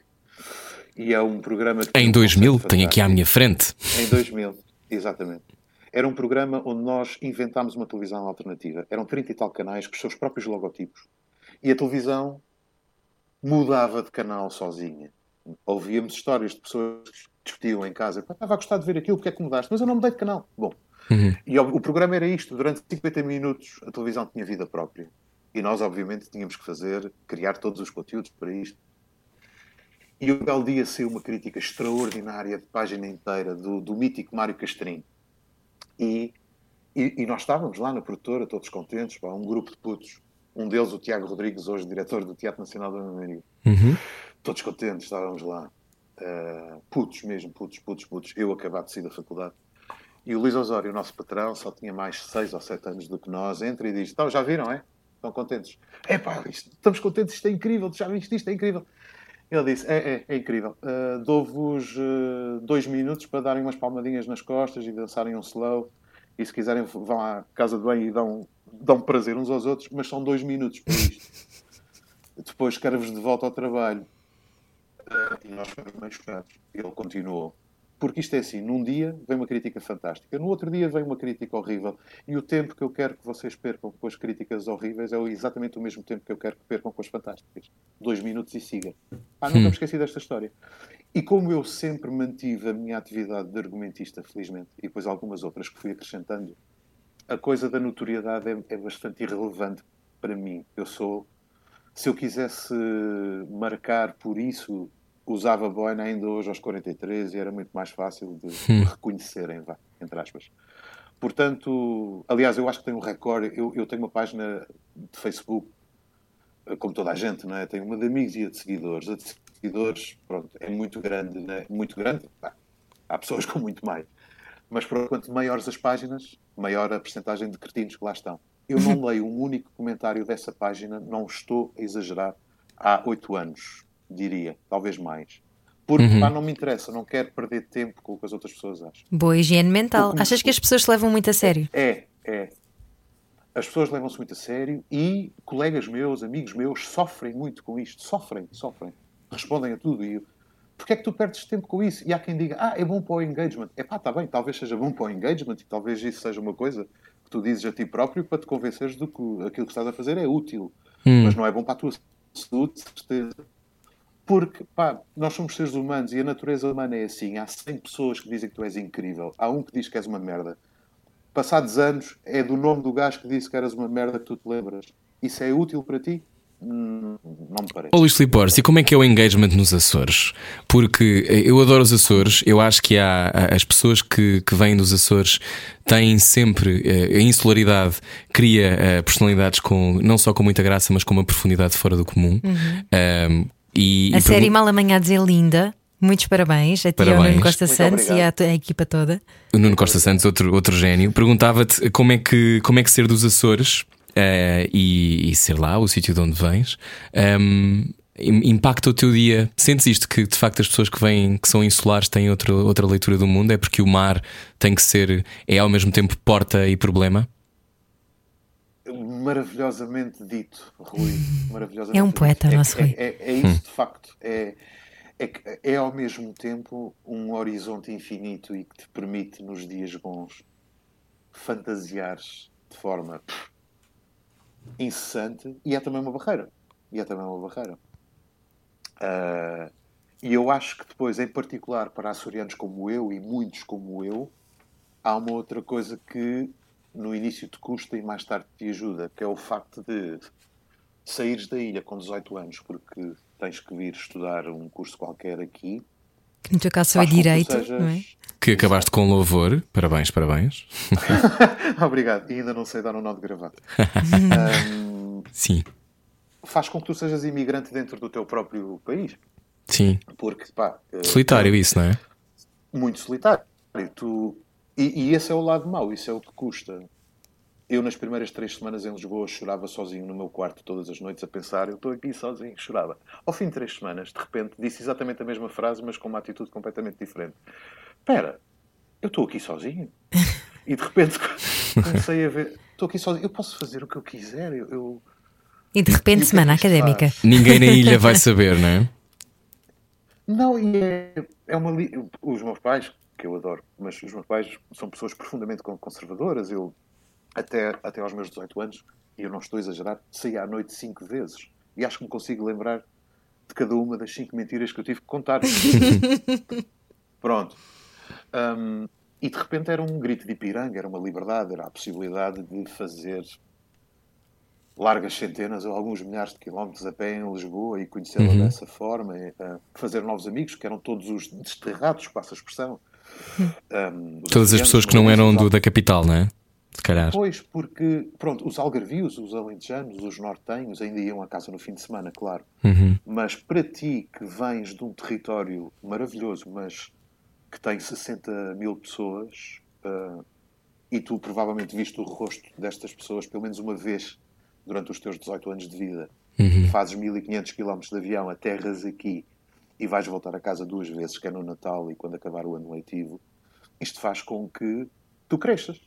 E é um programa. em 2000, tenho aqui à minha frente. Em 2000, exatamente. Era um programa onde nós inventámos uma televisão alternativa. Eram 30 e tal canais com os seus próprios logotipos. E a televisão mudava de canal sozinha. Ouvíamos histórias de pessoas que discutiam em casa. Estava a gostar de ver aquilo, porque é que mudaste? Mas eu não mudei de canal. Bom, Uhum. E o, o, programa era isto: durante 50 minutos a televisão tinha vida própria. E nós, obviamente, tínhamos que fazer, criar todos os conteúdos para isto. E o belo dia saiu uma crítica extraordinária de página inteira do, do mítico Mário Castrinho. E E, e, nós estávamos lá na produtora, todos contentes, pá, um grupo de putos. Um deles, o Tiago Rodrigues, hoje diretor do Teatro Nacional da Maria. Uhum. Todos contentes, estávamos lá. Uh, putos mesmo, putos, putos, putos. Eu acabado de sair da faculdade. E o Luís Osório, o nosso patrão, só tinha mais seis ou sete anos do que nós, entra e diz: Então, já viram, é? Estão contentes? É pá, estamos contentes, isto é incrível, já viste isto, é incrível. Ele disse: É, é, é incrível. Uh, Dou-vos uh, dois minutos para darem umas palmadinhas nas costas e dançarem um slow. E se quiserem, vão à casa de banho e dão, dão prazer uns aos outros, mas são dois minutos para isto. Depois quero-vos de volta ao trabalho. Uh, e nós fomos meio chocados. Ele continuou. Porque isto é assim, num dia vem uma crítica fantástica, no outro dia vem uma crítica horrível, e o tempo que eu quero que vocês percam com as críticas horríveis é exatamente o mesmo tempo que eu quero que percam com as fantásticas. Dois minutos e siga. Ah, nunca me esqueci desta história. E como eu sempre mantive a minha atividade de argumentista, felizmente, e depois algumas outras que fui acrescentando, a coisa da notoriedade é, é bastante irrelevante para mim. Eu sou. Se eu quisesse marcar por isso usava boina ainda hoje aos 43 e era muito mais fácil de hum. reconhecerem, vá, entre aspas. Portanto, aliás, eu acho que tenho um recorde. Eu, eu tenho uma página de Facebook, como toda a gente, não é? Tenho uma de amigos e a de seguidores. A de seguidores, pronto, é muito grande, é? muito grande. há pessoas com muito mais. Mas por quanto maiores as páginas, maior a percentagem de cretinos que lá estão. Eu não leio um único comentário dessa página, não estou a exagerar, há oito anos diria, talvez mais. Porque uhum. pá, não me interessa, não quero perder tempo com o que as outras pessoas acham. Boa higiene mental. Porque, Achas que as pessoas se levam muito a sério? É, é. As pessoas levam-se muito a sério e colegas meus, amigos meus, sofrem muito com isto. Sofrem, sofrem. Respondem a tudo. E porquê é que tu perdes tempo com isso? E há quem diga, ah, é bom para o engagement. É pá, está bem, talvez seja bom para o engagement e talvez isso seja uma coisa que tu dizes a ti próprio para te convenceres de que aquilo que estás a fazer é útil. Hum. Mas não é bom para a tua saúde, certeza. Porque, pá, nós somos seres humanos e a natureza humana é assim. Há 100 pessoas que dizem que tu és incrível. Há um que diz que és uma merda. Passados anos, é do nome do gajo que disse que eras uma merda que tu te lembras. Isso é útil para ti? Hum, não me parece. Ô Luís e como é que é o engagement nos Açores? Porque eu adoro os Açores, eu acho que há as pessoas que, que vêm dos Açores têm sempre eh, a insularidade, cria eh, personalidades com não só com muita graça, mas com uma profundidade fora do comum. Uhum. Um, e, a e série Mal Amanhados é linda. Muitos parabéns a ti, ao Nuno Costa Muito Santos obrigado. e à, equipa toda. O Nuno Costa Santos, outro, outro gênio, perguntava-te como é, que, como é que ser dos Açores uh, e, e, ser lá, o sítio de onde vens, um, ehm, impacta o teu dia? Sentes isto que de facto as pessoas que vêm, que são insulares, têm outra, outra leitura do mundo? É porque o mar tem que ser, é ao mesmo tempo porta e problema? Maravilhosamente dito, Rui. Maravilhosamente é um poeta, dito. nosso é, Rui. É, é, é isso, de facto. É, é, é ao mesmo tempo um horizonte infinito e que te permite, nos dias bons, fantasiares de forma incessante e é também uma barreira. E é também uma barreira. Uh, e eu acho que depois, em particular para açorianos como eu e muitos como eu, há uma outra coisa que no início te custa e mais tarde te ajuda, que é o facto de saíres da ilha com 18 anos porque tens que vir estudar um curso qualquer aqui. Que no teu caso só é direito, sejas... não é? Que acabaste com louvor. Parabéns, parabéns. Obrigado. E ainda não sei dar um nó de gravata. um, Sim. Faz com que tu sejas imigrante dentro do teu próprio país. Sim. Porque, pá. Eh, solitário, isso, não é? Muito solitário. Tu e, e, esse é o lado mau, isso é o que custa. Eu, nas primeiras três semanas em Lisboa, chorava sozinho no meu quarto todas as noites a pensar: eu estou aqui sozinho, chorava. Ao fim de três semanas, de repente, disse exatamente a mesma frase, mas com uma atitude completamente diferente. Espera, eu estou aqui sozinho? E de repente comecei a ver: estou aqui sozinho, eu posso fazer o que eu quiser. Eu, eu... E de repente, e é semana académica. Faz? Ninguém na ilha vai saber, não é? Não, e é, é uma. Os meus pais, que eu adoro, mas os meus pais são pessoas profundamente conservadoras. Eu, até, até aos meus 18 anos, e eu não estou a exagerar, saí à noite cinco vezes. E acho que me consigo lembrar de cada uma das cinco mentiras que eu tive que contar. Pronto. Um, e de repente era um grito de Ipiranga, era uma liberdade, era a possibilidade de fazer largas centenas ou alguns milhares de quilómetros a pé em Lisboa e conhecê-la uhum. dessa forma, e, uh, fazer novos amigos, que eram todos os desterrados, passa a expressão, um, Todas as pessoas que não eram do, da capital, não é? Se calhar. Pois, porque, pronto, os algarvios, os alentejanos, os nortenhos ainda iam a casa no fim de semana, claro. Uhum. Mas para ti, que vens de um território maravilhoso, mas que tem 60 mil pessoas, uh, e tu provavelmente viste o rosto destas pessoas pelo menos uma vez durante os teus 18 anos de vida, Uhum. fazes 1500 km de avião, aterras aqui e vais voltar a casa duas vezes, que é no Natal e quando acabar o ano letivo, isto faz com que tu cresças.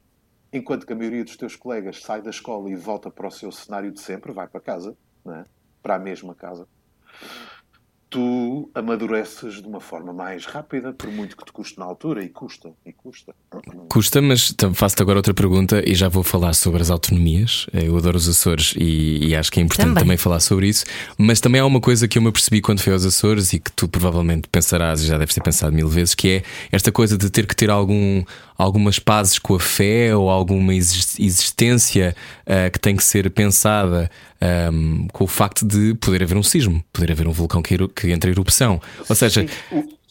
Enquanto que a maioria dos teus colegas sai da escola e volta para o seu cenário de sempre, vai para casa, é? para a mesma casa, tu amadureces de uma forma mais rápida, por muito que te custe na altura, e custa, e custa. Custa, mas tam- faço-te agora outra pergunta e já vou falar sobre as autonomias. Eh, Eu adoro os Açores e, e acho que é importante Também. também. falar sobre isso. Mas também há uma coisa que eu me apercebi quando fui aos Açores e que tu provavelmente pensarás e já deves ter pensado mil vezes, que é esta coisa de ter que ter algum, algumas pazes com a fé ou alguma exis- existência eh, que tem que ser pensada ahm, com o facto de poder haver um sismo, poder haver um vulcão que, que entre em erupção. Ou seja,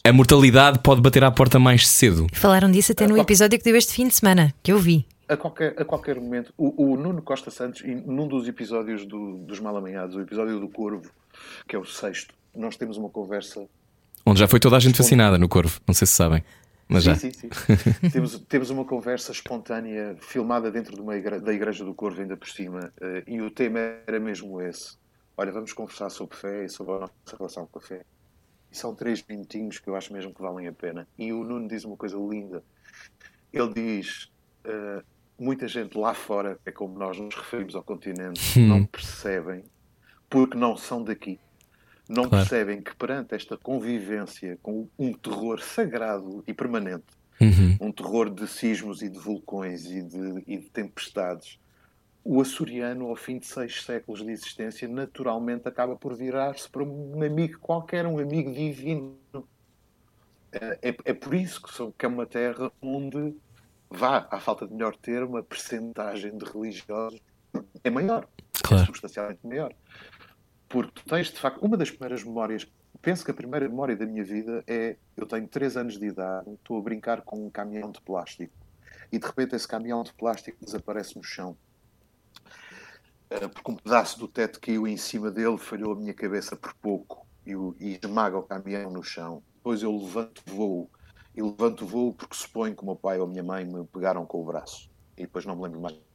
a mortalidade pode bater à porta mais cedo. Falaram disso até no episódio que deu este fim de semana, que eu vi. A qualquer, a qualquer momento, o, o Nuno Costa Santos, num dos episódios do- dos Mal Amanhados, o episódio do Corvo, que é o sexto, nós temos uma conversa. Onde já foi toda a gente vacinada no Corvo, não sei se sabem. Mas já. Sim, sim, sim. temos, temos uma conversa espontânea, filmada dentro de uma da Igreja do Corvo, ainda por cima, eh, e o tema era mesmo esse. Olha, vamos conversar sobre fé e sobre a nossa relação com a fé. E são três minutinhos que eu acho mesmo que valem a pena. E o Nuno diz uma coisa linda. Ele diz: eh, muita gente lá fora, é como nós nos referimos ao continente, não percebem porque não são daqui. Não Claro. percebem que perante esta convivência com um terror sagrado e permanente, Uhum. um terror de sismos e de vulcões e de, e de tempestades, o açoriano, ao fim de seis séculos de existência, naturalmente acaba por virar-se para um amigo qualquer, um amigo divino. É, é, é por isso que, são- que é uma terra onde, vá, à falta de melhor termo, a percentagem de religiosos é maior. Claro. É substancialmente maior. Porque tu tens, de facto, uma das primeiras memórias. Penso que a primeira memória da minha vida é: eu tenho 3 anos de idade, estou a brincar com um caminhão de plástico e de repente esse caminhão de plástico desaparece no chão. Eh, Porque um pedaço do teto caiu em cima dele, falhou a minha cabeça por pouco e, e esmaga o caminhão no chão. Depois eu levanto voo e levanto voo porque suponho que o meu pai ou a minha mãe me pegaram com o braço e depois não me lembro mais.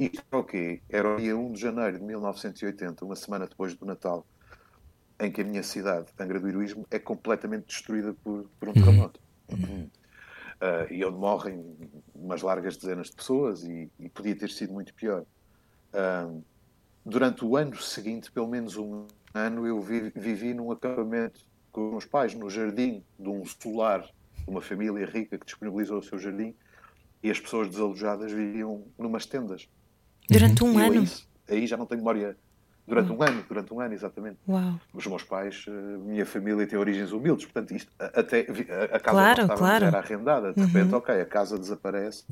Isto era o quê? Era o dia 1 de janeiro de 1980, uma semana depois do Natal, em que a minha cidade, Angra do Heroísmo, é completamente destruída por, por um terremoto. Ah, e onde morrem umas largas dezenas de pessoas e, e podia ter sido muito pior. Ah, durante o ano seguinte, pelo menos um ano, eu vi- vivi num acampamento com os meus pais, no jardim de um solar de uma família rica que disponibilizou o seu jardim e as pessoas desalojadas viviam numas tendas. Durante um E eu ano. Aí, aí já não tenho memória. Durante um ano, durante um ano, exatamente. Uau. Os meus pais, eh, minha família tem origens humildes, portanto, isto a- até a, a casa Claro, claro. era arrendada. De repente, ok, a casa desaparece.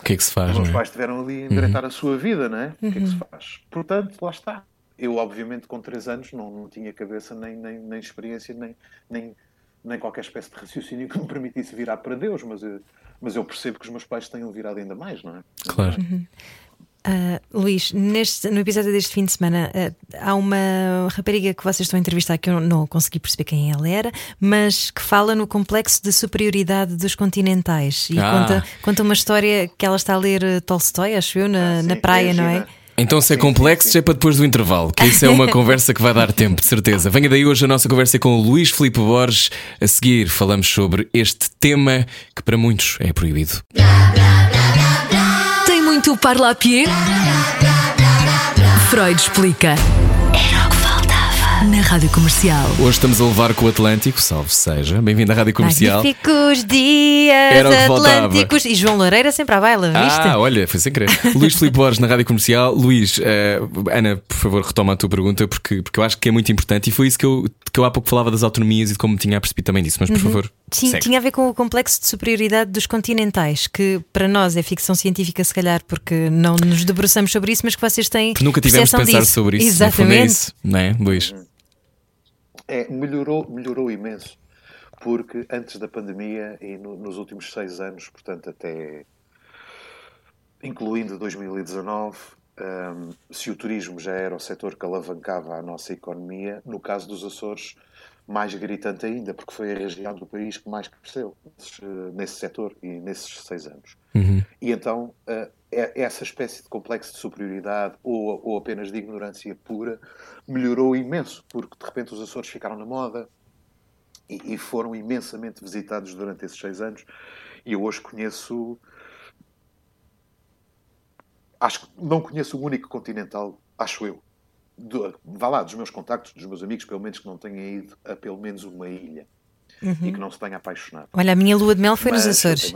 O que é que se faz? Os meus é? pais tiveram ali a endireitar a sua vida, não é? O que é que se faz? Portanto, lá está. Eu, obviamente, com 3 anos, não, não tinha cabeça, nem, nem, nem experiência, nem, nem, nem qualquer espécie de raciocínio que me permitisse virar para Deus, mas eu, mas eu percebo que os meus pais tenham virado ainda mais, não é? Claro. Ah, Luís, neste, no episódio deste fim de semana ah, há uma rapariga que vocês estão a entrevistar que eu não consegui perceber quem ela era, mas que fala no complexo de superioridade dos continentais e Ah. conta, conta uma história que ela está a ler eh, Tolstói, acho eu, na, Ah, sim, na praia, é não é? Então, se é complexo, é para depois do intervalo, que isso é uma conversa que vai dar tempo, de certeza. Venha daí hoje a nossa conversa com o Luís Filipe Borges. A seguir, falamos sobre este tema que para muitos é proibido. Tem muito parlapié? Freud explica. Era o que. Na Rádio Comercial. Hoje estamos a levar com o Atlântico, salve seja. Bem-vindo à Rádio Comercial. Magníficos dias Era o que faltava. Atlânticos e João Loureira sempre à baila, viste? Ah, olha, foi sem querer. Luís Filipe Borges na Rádio Comercial. Luís, eh, Ana, por favor, retoma a tua pergunta, porque, porque eu acho que é muito importante e foi isso que eu, que eu há pouco falava das autonomias e de como me tinha apercebido também disso. Mas, por favor, Uhum. Sim, segue. tinha a ver com o complexo de superioridade dos continentais, que para nós é ficção científica, se calhar, porque não nos debruçamos sobre isso, mas que vocês têm. Porque nunca tivemos de pensar disso. sobre isso. No fundo é Exatamente. isso, não é, Luís? É, melhorou, melhorou imenso. Porque antes da pandemia e no- nos últimos seis anos, portanto, até incluindo 2019, um, se o turismo já era o setor que alavancava a nossa economia, no caso dos Açores, mais gritante ainda, porque foi a região do país que mais cresceu nesse, nesse setor e nesses seis anos. Uhum. E então, uh, essa espécie de complexo de superioridade ou, ou apenas de ignorância pura melhorou imenso, porque de repente os Açores ficaram na moda e, e foram imensamente visitados durante esses seis anos. E eu hoje conheço acho que não conheço o único continental, acho eu. Do, vá lá, dos meus contactos, dos meus amigos, pelo menos que não tenha ido a pelo menos uma ilha uhum. e que não se tenha apaixonado. Olha, a minha lua de mel foi Mas, nos Açores.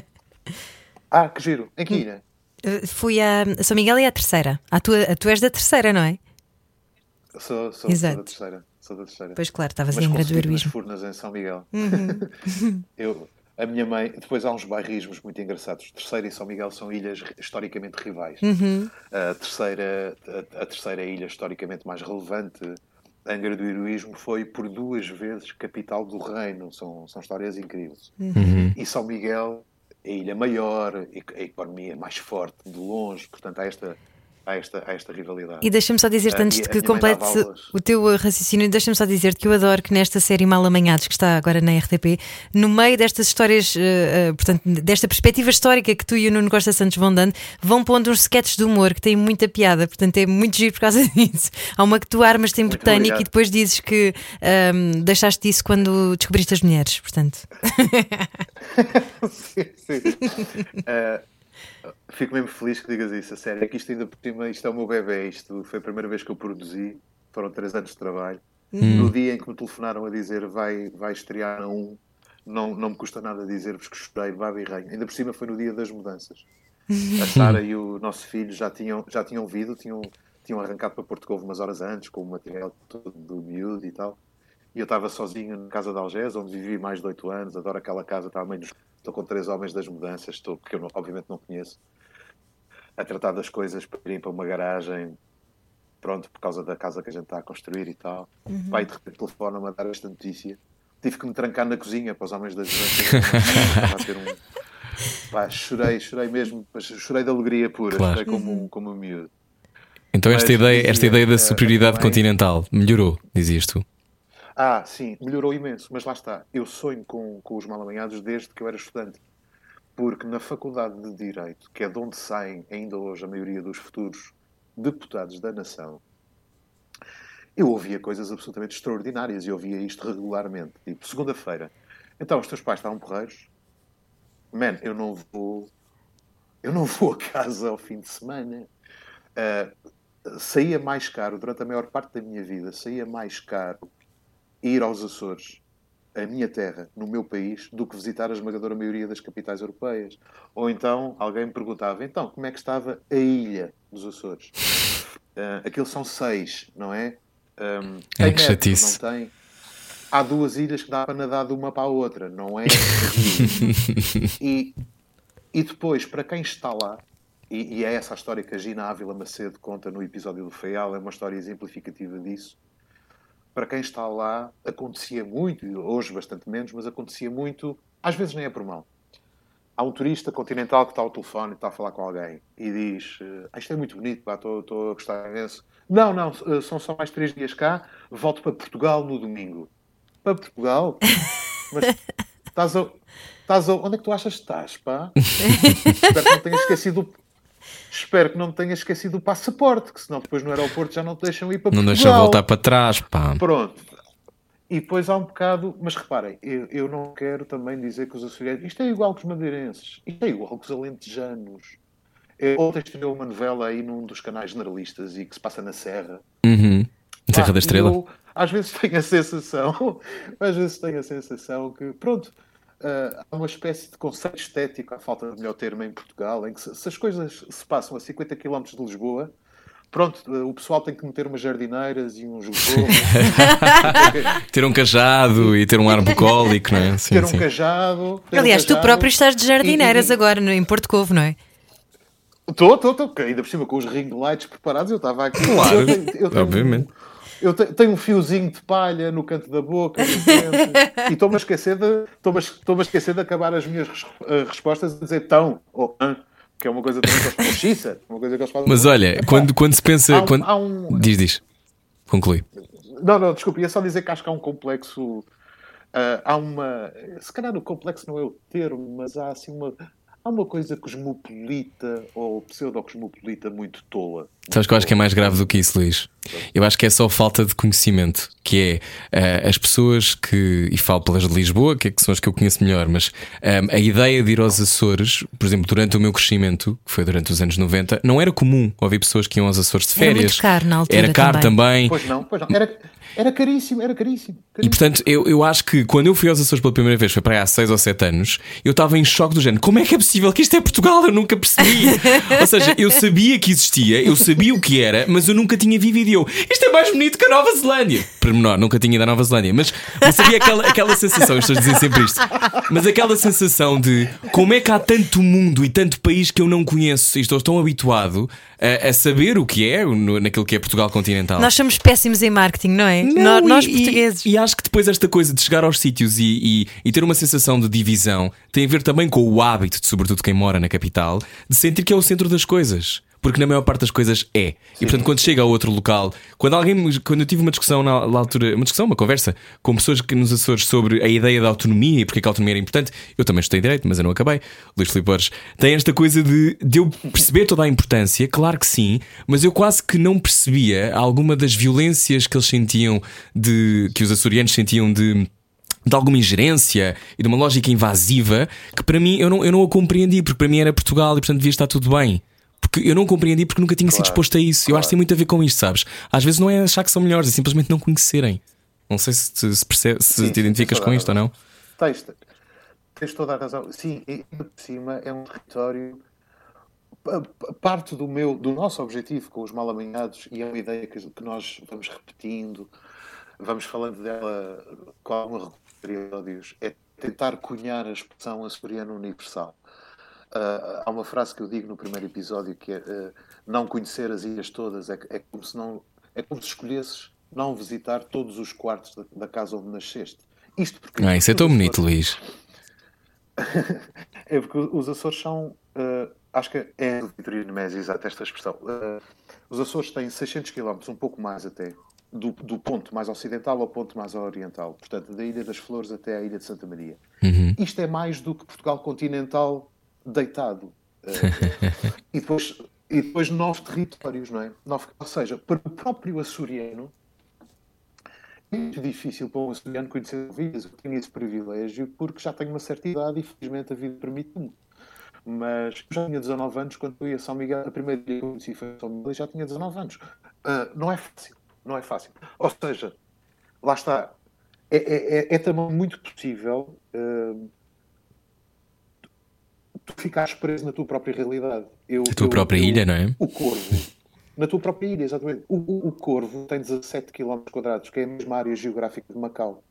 ah, que giro. Em que ilha? Uh, fui a São Miguel e a terceira. A tua, a tu és da terceira, não é? Sou, sou, Exato. sou da terceira. Sou da terceira. Pois claro, estavas em graduarismo. Furnas em São Miguel. Uhum. eu, a minha mãe, depois há uns bairrismos muito engraçados. Terceira e São Miguel são ilhas historicamente rivais. Uhum. A, terceira, a, a, terceira ilha historicamente mais relevante, Angra do Heroísmo, foi por duas vezes capital do reino. São, são histórias incríveis. Uhum. E São Miguel, a ilha maior, a economia mais forte de longe, portanto há esta a esta, a esta rivalidade. E deixa-me só dizer-te, uh, antes de que complete o teu raciocínio, deixa-me só dizer-te que eu adoro que nesta série Mal Amanhados, que está agora na RTP, no meio destas histórias, uh, uh, portanto, desta perspectiva histórica que tu e o Nuno Costa Santos vão dando, vão pondo uns sketches de humor que têm muita piada, portanto é muito giro por causa disso. Há uma que tu armas tem botânico e depois dizes que um, deixaste isso quando descobriste as mulheres, portanto. sim, sim. Uh, Fico mesmo feliz que digas isso, a sério. É que isto ainda por cima, isto é o meu bebê, isto foi a primeira vez que eu produzi, foram três anos de trabalho. Hum. No dia em que me telefonaram a dizer vai, vai estrear a um, não, não me custa nada dizer-vos que chorei, baba e rainha. Ainda por cima foi no dia das mudanças. A Sara e o nosso filho já tinham, já tinham vindo, tinham, tinham arrancado para Porto Covo umas horas antes, com o material todo do miúdo e tal. E eu estava sozinho na casa de Algés, onde vivi mais de oito anos, adoro aquela casa, Estou com três homens das mudanças, estou, porque eu não, obviamente não conheço, a tratar das coisas para irem para uma garagem, pronto, por causa da casa que a gente está a construir e tal. Uhum. Pai, de repente telefona-me a dar esta notícia. Tive que me trancar na cozinha para os homens das mudanças. um... Pá, chorei, chorei mesmo, chorei de alegria pura, claro. chorei como, um, como um miúdo. Então esta Mas, ideia, esta ideia da superioridade continental melhorou, dizias tu? Ah, sim, melhorou imenso, mas lá está. Eu sonho com, com os mal-amanhados desde que eu era estudante. Porque na Faculdade de Direito, que é de onde saem ainda hoje a maioria dos futuros deputados da nação, eu ouvia coisas absolutamente extraordinárias e ouvia isto regularmente. Tipo, segunda-feira. Então, os teus pais estavam porreiros? Man, eu não vou. Eu não vou a casa ao fim de semana. Uh, saía mais caro, durante a maior parte da minha vida, saía mais caro ir aos Açores, a minha terra, no meu país, do que visitar a esmagadora maioria das capitais europeias. Ou então alguém me perguntava: então, como é que estava a ilha dos Açores? Uh, aquilo são seis, não é? Um, é que chatice. Não tem. Há duas ilhas que dá para nadar de uma para a outra, não é? e, e depois, para quem está lá, e, e, é essa a história que a Gina Ávila Macedo conta no episódio do Feial, é uma história exemplificativa disso para quem está lá, acontecia muito, hoje bastante menos, mas acontecia muito, às vezes nem é por mal. Há um turista continental que está ao telefone e está a falar com alguém e diz: ah, Isto é muito bonito, estou, estou a gostar imenso. Não, não, eh, são só mais três dias cá, volto para Portugal no domingo. Para Portugal? Mas estás a. Estás a onde é que tu achas que estás, pá? Espero que não tenhas esquecido Espero que não tenhas esquecido o passaporte, que senão depois no aeroporto já não te deixam ir para Portugal. Não deixam voltar para trás, pá. Pronto. E depois há um bocado, mas reparem, eu, eu não quero também dizer que os açorianos, isto é igual que os madeirenses, isto é igual que os alentejanos. Eu, ontem estive uma novela aí num dos canais generalistas e que se passa na Serra. Uhum. Serra da Estrela. Eu, às vezes tenho a sensação, às vezes tenho a sensação que, pronto, há uma espécie de conceito estético, à falta de melhor termo, em Portugal, em que se, se as coisas se passam a 50 km de Lisboa, pronto, uh, o pessoal tem que meter umas jardineiras e uns ter um cajado e ter um ar bucólico, não é? Sim, ter um sim. cajado. Ter Aliás, um cajado, tu próprio estás de jardineiras e, e, agora em Porto Covo, não é? Estou, estou, estou. Ainda por cima com os ring lights preparados, eu estava aqui. Claro, eu tenho, eu tenho obviamente. Um, eu tenho um fiozinho de palha no canto da boca e estou-me a esquecer de estou-me a esquecer de acabar as minhas respostas a dizer tão ou an, que é uma coisa também que eles. Xiça, uma coisa que eles fazem. Mas olha, quando, quando se pensa. há um- quando... há um- Diz, diz. Conclui. Não, não, desculpa, ia só dizer que acho que há um complexo. ah, há uma. Se calhar o complexo não é o termo, mas há assim uma. Há uma coisa cosmopolita ou pseudo-cosmopolita muito tola. Sabes que eu acho que é mais grave do que isso, Luís? Eu acho que é só falta de conhecimento. Que é ah, as pessoas que. E falo pelas de Lisboa, que, é que são as que eu conheço melhor, mas ah, a ideia de ir aos Açores, por exemplo, durante o meu crescimento, que foi durante os anos 90, não era comum ouvir pessoas que iam aos Açores de Era muito férias. caro na altura Era caro também. também. Pois não, pois não. Era, era caríssimo, era caríssimo. E caríssimo. portanto, eu, eu acho que quando eu fui aos Açores pela primeira vez, foi para aí há 6 ou 7 anos, eu estava em choque do género. Como é que é possível que isto é Portugal? Eu nunca percebi. ou seja, eu sabia que existia, eu sabia o que era, mas eu nunca tinha vivido. Eu, isto é mais bonito que a Nova Zelândia. Pormenor, nunca tinha ido à Nova Zelândia, mas, mas sabia aquela, aquela sensação, as pessoas dizem sempre isto, mas aquela sensação de como é que há tanto mundo e tanto país que eu não conheço e estou tão habituado a, a saber o que é no- naquilo que é Portugal continental. Nós somos péssimos em marketing, não é? Não, nós, nós e- portugueses. E, e acho que depois esta coisa de chegar aos sítios e, e- e ter uma sensação de divisão tem a ver também com o hábito, de, sobretudo quem mora na capital, de sentir que é o centro das coisas. Porque na maior parte das coisas é. E portanto, quando chega a outro local, quando alguém, quando eu tive uma discussão na, na altura, uma discussão, uma conversa com pessoas que nos Açores sobre a ideia da autonomia e porque é que a autonomia era importante, eu também estudei direito, mas eu não acabei. Luís Filipe Borges tem esta coisa de, de eu perceber toda a importância, claro que sim, mas eu quase que não percebia alguma das violências que eles sentiam de que os açorianos sentiam de de alguma ingerência e de uma lógica invasiva que para mim eu não, eu não a compreendi, porque para mim era Portugal e portanto devia estar tudo bem. Porque eu não compreendi porque nunca tinha sido exposto a isso. Eu acho que tem muito a ver com isto, sabes? Às vezes não é achar que são melhores, é simplesmente não conhecerem. Não sei se, te- se, percebe, se Sim, te identificas com isto ou não. Tens, tens toda a razão. Sim, e por cima é um território. pa- pa- Parte do, meu, do nosso objetivo com os mal amanhados, e é uma ideia que, que nós vamos repetindo, vamos falando dela com alguma periódios, é tentar cunhar a expressão açoriana universal. Ah, há uma frase que eu digo no primeiro episódio que é ah, não conhecer as ilhas todas é, é como se não é como se escolhesses não visitar todos os quartos da, da casa onde nasceste. Isto porque Ah, isso é tão bonito, Luís. é porque os Açores são. eh, acho que é do Vitorino Mesi, exato, esta expressão. Os Açores têm 600 km, um pouco mais até, do, do ponto mais ocidental ao ponto mais oriental. Portanto, da Ilha das Flores até à Ilha de Santa Maria. Isto é mais do que Portugal continental deitado. Eh, e, depois, e depois nove territórios, não é? Nove, ou seja, para o próprio açoriano. É muito difícil para um açoriano conhecer ilhas. Eu tenho esse privilégio porque já tenho uma certa idade e felizmente a vida permite-me. Mas eu já tinha 19 anos quando fui a São Miguel. A primeira dia que eu conheci foi São Miguel e já tinha 19 anos. Ah, não é fácil. Não é fácil. Ou seja, lá está. É, é- é- é também muito possível ah, tu ficares preso na tua própria realidade. Eu, A tua eu- própria eu- ilha, não é? O Corvo. Na tua própria ilha, exatamente. O, o, o Corvo tem 17 km quadrados, que é a mesma área geográfica de Macau.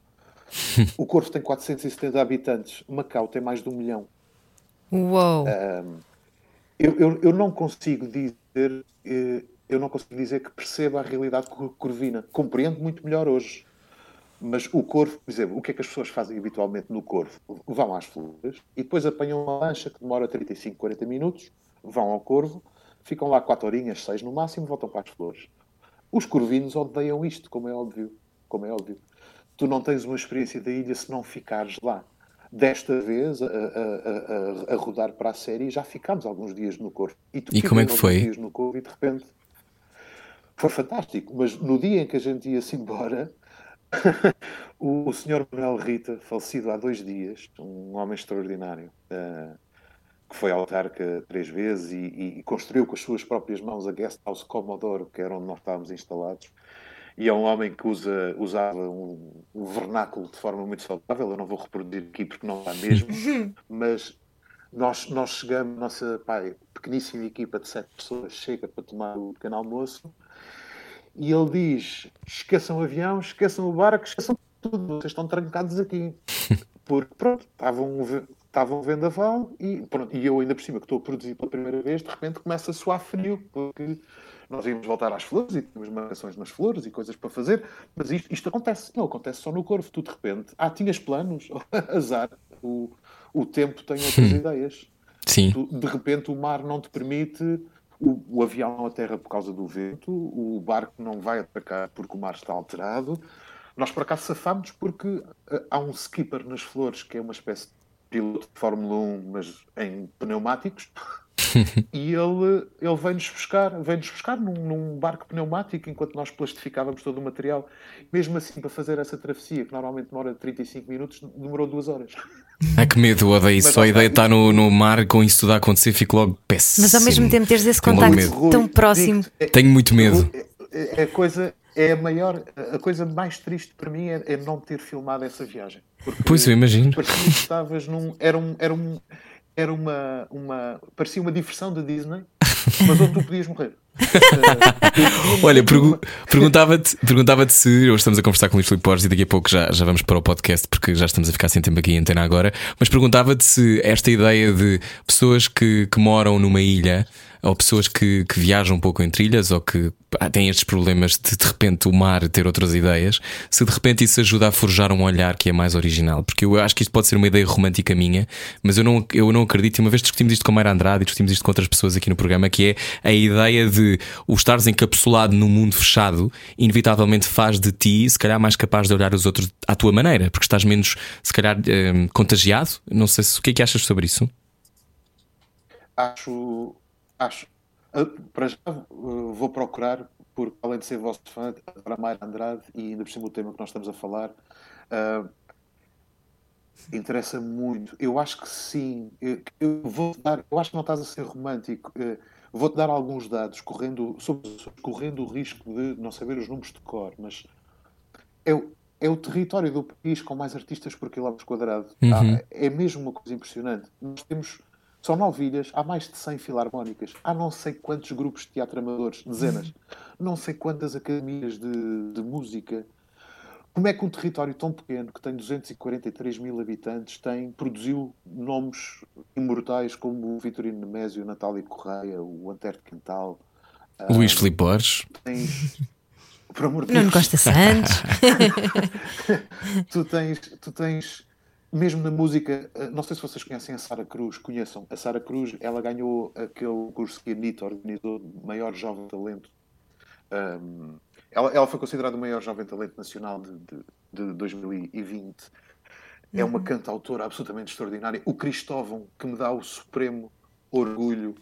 O Corvo tem 470 habitantes. Macau tem mais de um milhão. Uou! Eu, eu, eu não consigo dizer eh, eu não consigo dizer que perceba a realidade cor- corvina. Compreendo muito melhor hoje. Mas o Corvo, por exemplo, o que é que as pessoas fazem habitualmente no Corvo? Vão às flores e depois apanham uma lancha que demora 35, 40 minutos, vão ao Corvo, ficam lá 4 horinhas, 6 no máximo, voltam para as flores. Os corvinos odeiam isto, como é óbvio. Como é óbvio. Tu não tens uma experiência da ilha se não ficares lá. Desta vez, a, a- a- a- rodar para a série, já ficámos alguns dias no Corvo. tu E como é que foi? dias no Corvo e de repente foi fantástico. Mas no dia em que a gente ia-se embora, o, senhor Manuel Rita, falecido há dois dias, um homem extraordinário, eh, que foi autarca três vezes e, e- e construiu com as suas próprias mãos a Guest House Comodoro, que era onde nós estávamos instalados. E é um homem que usa, usava um, um vernáculo de forma muito saudável. Eu não vou reproduzir aqui porque não dá mesmo, mas nós, nós chegamos, nossa pai, pequeníssima equipa de sete pessoas, chega para tomar o pequeno almoço e ele diz: esqueçam o avião, esqueçam o barco, esqueçam tudo, vocês estão trancados aqui. Porque, pronto, estavam estavam vendaval e, pronto, e eu ainda por cima que estou a produzir pela primeira vez, de repente começa a suar frio, porque nós íamos voltar às flores e tínhamos marcações nas flores e coisas para fazer, mas isto, isto acontece, não acontece só no corvo, tu de repente, ah, tinhas planos, azar, o, o tempo tem outras ideias. Sim. Tu, de repente o mar não te permite, o, o avião aterra por causa do vento, o barco não vai atacar porque o mar está alterado. Nós por acaso safámos porque uh, há um skipper nas flores que é uma espécie de piloto de Fórmula 1, mas em pneumáticos. E ele, ele vem-nos buscar, vem-nos buscar num, num, barco pneumático enquanto nós plastificávamos todo o material. Mesmo assim, para fazer essa travessia, que normalmente demora 35 minutos, demorou duas horas. Ai que medo, odeio isso. Só a ideia de estar no, no mar com isso tudo a acontecer, fico logo péssimo. Mas ao mesmo tempo teres esse contacto tão próximo. É, Tenho muito medo. É, é, a coisa, é a maior, a coisa mais triste para mim é, é não ter filmado essa viagem. pois eu imagino. Parecia que estavas num. Era um. Era um era uma, uma. parecia uma diversão da Disney, mas onde tu podias morrer. Olha, pergu perguntava-te perguntava se hoje estamos a conversar com o Luís Filipe Borges e daqui a pouco já, já vamos para o podcast porque já estamos a ficar sem tempo aqui em antena agora. Mas perguntava-te se esta ideia de pessoas que, que moram numa ilha ou pessoas que, que viajam um pouco em trilhas ou que ah, têm estes problemas de de repente o mar ter outras ideias, se de repente isso ajuda a forjar um olhar que é mais original. Porque eu acho que isto pode ser uma ideia romântica minha, mas eu não, eu não acredito. E uma vez discutimos isto com a Mayra Andrade e discutimos isto com outras pessoas aqui no programa, que é a ideia de o estares encapsulado num mundo fechado, inevitavelmente faz de ti, se calhar, mais capaz de olhar os outros à tua maneira, porque estás menos, se calhar, eh, contagiado. Não sei se o que é que achas sobre isso. Acho Acho. Para já vou procurar, porque além de ser vosso fã, para Mayra Andrade e ainda por cima o tema que nós estamos a falar, uh, interessa muito. Eu acho que sim. Eu, eu, vou dar, eu acho que não estás a ser romântico. Vou-te dar alguns dados, correndo, sobre, correndo o risco de não saber os números de cor, mas é o, é o território do país com mais artistas por quilómetro quadrado. Uhum. Ah, é mesmo uma coisa impressionante. Nós temos são nove ilhas, há mais de 100 filarmónicas, há não sei quantos grupos de teatro amadores, dezenas, não sei quantas academias de, de música. Como é que um território tão pequeno, que tem 243 mil habitantes, tem, produziu nomes imortais como o Vitorino Nemésio, Natália Correia, o Antero de Quintal? Luís um, Filipe Borges. Tens, por amor de Nuno Costa Santos. tu tens, tu tens mesmo na música, eh, não sei se vocês conhecem a Sara Cruz, conheçam. A Sara Cruz, ela ganhou aquele curso que a Anitta organizou maior jovem talento. Um, ela, ela, foi considerada o maior jovem talento nacional de, de, de 2020. É uma uhum. cantautora absolutamente extraordinária. O Cristóvão, que me dá o supremo orgulho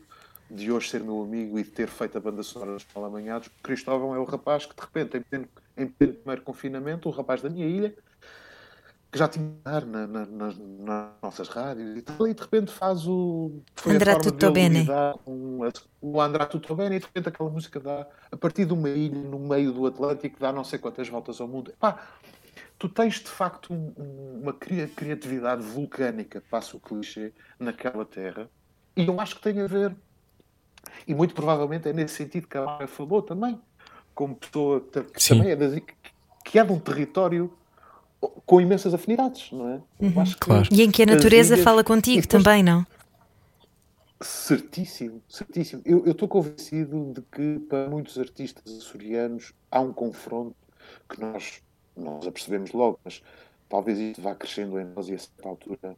de hoje ser meu amigo e de ter feito a banda sonora dos Malamanhados. O Cristóvão é o rapaz que, de repente, em pleno, em pleno primeiro confinamento, o rapaz da minha ilha, que já tinha na, na, na, nas nossas rádios e tal, e de repente faz o. Foi André Tutto Bene. Um, o André Tutto Bene, e de repente aquela música dá, a partir de uma ilha no meio do Atlântico, dá não sei quantas voltas ao mundo. Pá, tu tens de facto um, uma criatividade vulcânica, passo o clichê, naquela terra, e eu acho que tem a ver, e muito provavelmente é nesse sentido que a Mara falou também, como pessoa que, também é, que é de um território com imensas afinidades, não é? Uhum. Claro. E em que a natureza ilhas... fala contigo depois... também, não? Certíssimo, certíssimo. Eu estou convencido de que para muitos artistas açorianos há um confronto que nós, nós apercebemos logo, mas talvez isso vá crescendo em nós e a certa altura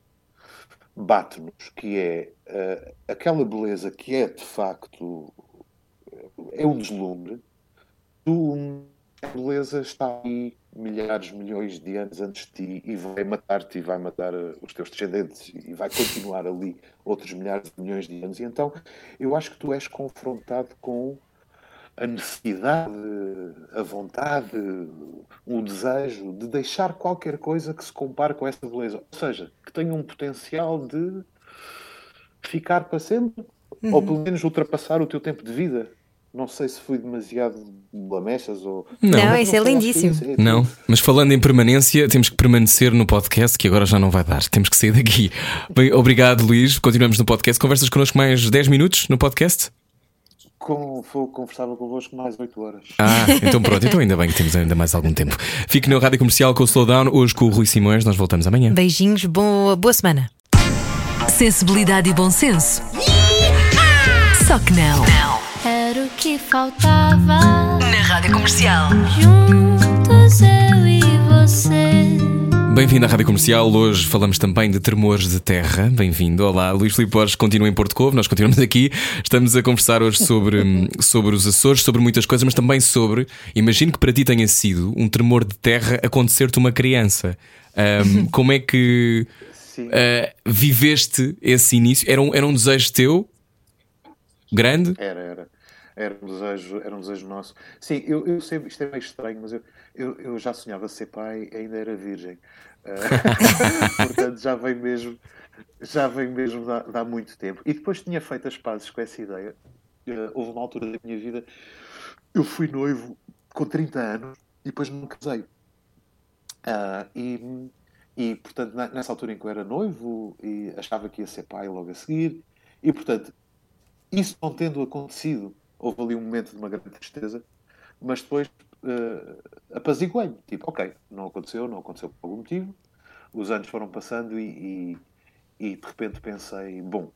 bate-nos, que é uh, aquela beleza que é de facto é um deslumbre, tu, a beleza está aí milhares, milhões de anos antes de ti e vai matar-te e vai matar eh, os teus descendentes e vai continuar ali outros milhares de milhões de anos. E então eu acho que tu és confrontado com a necessidade, a vontade, o desejo de deixar qualquer coisa que se compare com essa beleza. Ou seja, que tenha um potencial de ficar para sempre, uhum. ou pelo menos ultrapassar o teu tempo de vida. Não sei se fui demasiado lamechas ou. Não, não isso é lindíssimo. É não, mas falando em permanência, temos que permanecer no podcast, que agora já não vai dar. Temos que sair daqui. Bem, obrigado, Luís. Continuamos no podcast. Conversas connosco mais 10 minutos no podcast? Com, vou conversar convosco mais 8 horas. Ah, então pronto, então ainda bem que temos ainda mais algum tempo. Fique na Rádio Comercial com o Slowdown, hoje com o Rui Simões. Nós voltamos amanhã. Beijinhos, boa, boa semana. Sensibilidade e bom senso. Só que não. não. Que faltava. Na rádio comercial. Juntos eu e você. Bem-vindo à Rádio Comercial. Hoje falamos também de tremores de terra. Bem-vindo. Olá, Luís Filipe Borges continua em Porto Covo. Nós continuamos aqui. Estamos a conversar hoje sobre, sobre os Açores, sobre muitas coisas, mas também sobre. Imagino que para ti tenha sido um tremor de terra acontecer-te uma criança. Um, como é que uh, viveste esse início? Era um, era um desejo teu? Grande? Era, era. Era um desejo, era um desejo nosso. Sim, eu, eu sempre, isto é meio estranho, mas eu, eu, eu já sonhava ser pai, ainda era virgem. Uh, portanto, já vem mesmo, já vem mesmo de, de há muito tempo. E depois tinha feito as pazes com essa ideia. Uh, houve uma altura da minha vida, eu fui noivo com 30 anos e depois não casei. Uh, e, e, portanto, nessa altura em que eu era noivo, e achava que ia ser pai logo a seguir, e, portanto, isso não tendo acontecido, houve ali um momento de uma grande tristeza, mas depois uh, apaziguei-me. Tipo, ok, não aconteceu, não aconteceu por algum motivo. Os anos foram passando e, e, e de repente pensei, bom,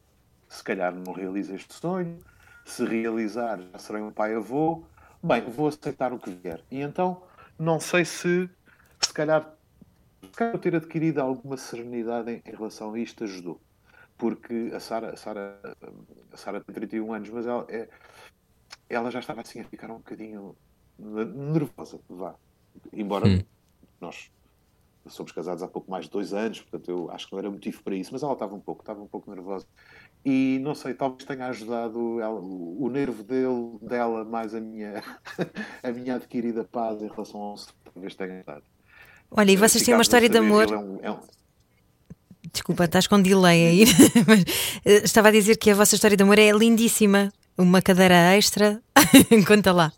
se calhar não realizo este sonho, se realizar já serei um pai-avô, bem, vou aceitar o que vier. E então, não sei se, se calhar, se calhar ter adquirido alguma serenidade em, em relação a isto ajudou. Porque a Sara, a Sara, a Sara tem 31 anos, mas ela, é, ela já estava assim a ficar um bocadinho nervosa, vá. Embora hum. nós somos casados há pouco mais de dois anos, portanto eu acho que não era motivo para isso, mas ela estava um pouco, estava um pouco nervosa. E não sei, talvez tenha ajudado ela, o nervo dele, dela mais a minha, a minha adquirida paz em relação ao talvez tenha ajudado. Olha, e vocês têm uma história de amor. É um, é um... Desculpa, estás com delay aí. Eh, estava a dizer que a vossa história de amor é lindíssima. Uma cadeira extra. Conta lá.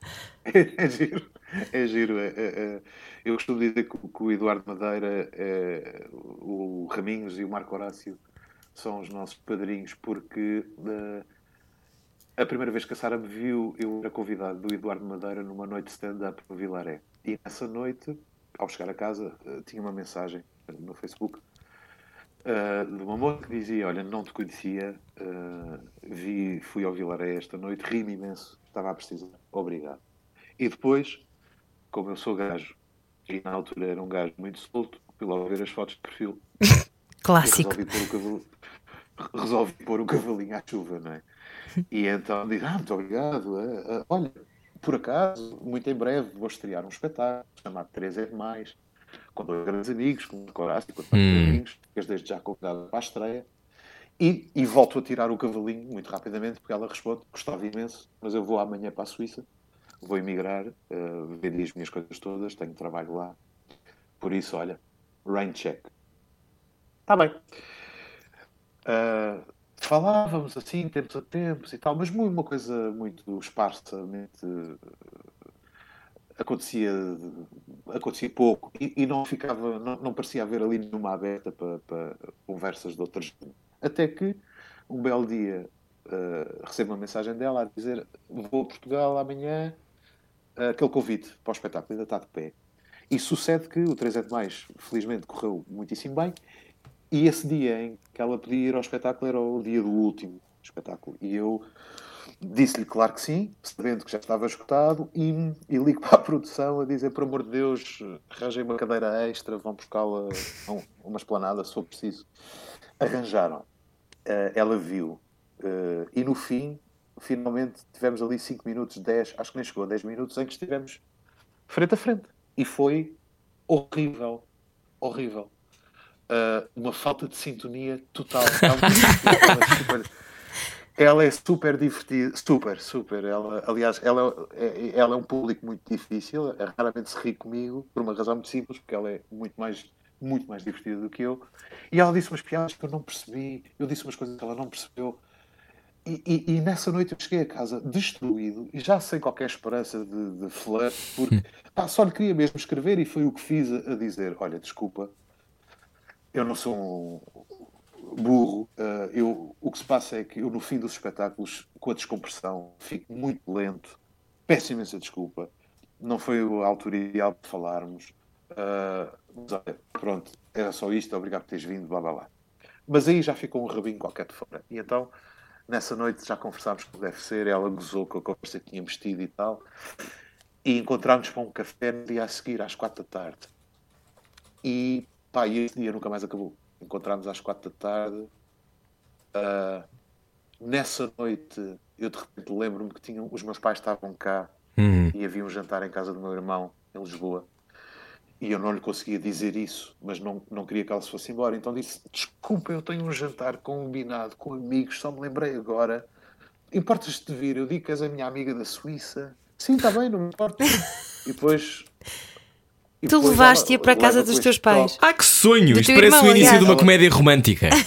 É giro. É giro. É, é, é, eu costumo dizer que, que o Eduardo Madeira, o Raminhos e o Marco Horácio são os nossos padrinhos, porque uh, a primeira vez que a Sara me viu, eu era convidado do Eduardo Madeira numa noite de stand-up no Vilaré. E nessa noite, ao chegar a casa, uh, tinha uma mensagem no Facebook uh, de uma moça que dizia: Olha, não te conhecia, uh, vi, fui ao Vilaré esta noite, ri-me imenso, estava a precisar, obrigado. E depois, como eu sou gajo, e na altura era um gajo muito solto, fui logo ver as fotos de perfil. Clássico. Resolvi pôr, cavalo, resolvi pôr o cavalinho à chuva, não é? E então disse: Ah, muito obrigado. Uh, olha, por acaso, muito em breve vou estrear um espetáculo chamado Três é Demais com dois grandes amigos, com o Corácio, com hum. amigos, desde já convidada para a estreia. E, e, volto a tirar o cavalinho muito rapidamente, porque ela responde: gostava imenso, mas eu vou amanhã para a Suíça, vou emigrar, uh, vender as minhas coisas todas, tenho trabalho lá. Por isso, olha, rain check. Está bem. Uh, falávamos assim, tempos a tempos e tal, mas uma coisa muito esparsamente acontecia, acontecia pouco e, e não ficava, não, não, parecia haver ali nenhuma aberta para, para conversas de outras. Até que um belo dia uh, recebo uma mensagem dela a dizer vou a Portugal amanhã, uh, aquele convite para o espetáculo ainda está de pé. E sucede que o 3 é de mais, felizmente, correu muitíssimo bem. E esse dia em que ela podia ir ao espetáculo era o dia do último espetáculo. E eu Disse-lhe claro que sim, sabendo que já estava escutado, e, e ligo para a produção a dizer: por amor de Deus, arranjei uma cadeira extra, vão buscá-la uma esplanada, se for preciso. Arranjaram. Uh, ela viu. Uh, e no fim, finalmente, tivemos ali 5 minutos, 10, acho que nem chegou a 10 minutos, em que estivemos frente a frente. E foi horrível. Horrível. Uh, uma falta de sintonia total. Ela é super divertida, super, super. Ela, aliás, ela é, ela é um público muito difícil, é, raramente se ri comigo, por uma razão muito simples, porque ela é muito mais, muito mais divertida do que eu. E ela disse umas piadas que eu não percebi, eu disse umas coisas que ela não percebeu. E, e, e nessa noite eu cheguei a casa destruído e já sem qualquer esperança de, de flirt, porque hum. pá, só lhe queria mesmo escrever e foi o que fiz a, a dizer: Olha, desculpa, eu não sou um, burro. Uh, eu, o que se passa é que eu, no fim dos espetáculos, com a descompressão, fico muito lento. Peço imensa desculpa. Não foi a altura ideal para falarmos. Uh, mas olha, pronto, era só isto. Obrigado por teres vindo, blá blá blá. Mas aí já ficou um rabinho qualquer de fora. E então, nessa noite, já conversámos como deve ser. Ela gozou com a conversa que tínhamos tido e tal. E encontramos para um café no dia a seguir, às quatro da tarde. E Pá, e esse dia nunca mais acabou. Encontrámos às quatro da tarde. Uh, nessa noite, eu de repente lembro-me que tinham, os meus pais estavam cá Uhum. e havia um jantar em casa do meu irmão, em Lisboa. E eu não lhe conseguia dizer isso, mas não, não queria que ela se fosse embora. Então disse: Desculpa, eu tenho um jantar combinado com amigos, só me lembrei agora. Importas-te de vir? Eu digo que és a minha amiga da Suíça. Sim, está bem, não me importa. E depois. E Tu levaste-a para a casa dos teus pais. Ah, que sonho! Do Isto parece irmão, o início aliás. de uma comédia romântica.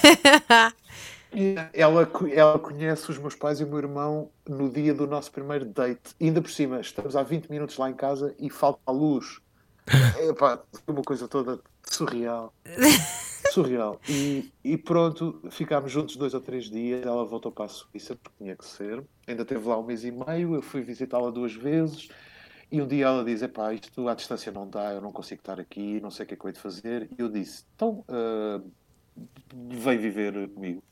Ela, ela conhece os meus pais e o meu irmão no dia do nosso primeiro date. E ainda por cima, estamos há 20 minutos lá em casa e falta a luz. Epá, foi uma coisa toda surreal. Surreal. E, e pronto, ficámos juntos dois ou três dias. Ela voltou para a Suíça, porque tinha que ser. Ainda teve lá um mês e meio. Eu fui visitá-la duas vezes. E um dia ela diz: Epá, isto à distância não dá, eu não consigo estar aqui, não sei o que é que eu hei de fazer. E eu disse: Então, ah, vem viver comigo.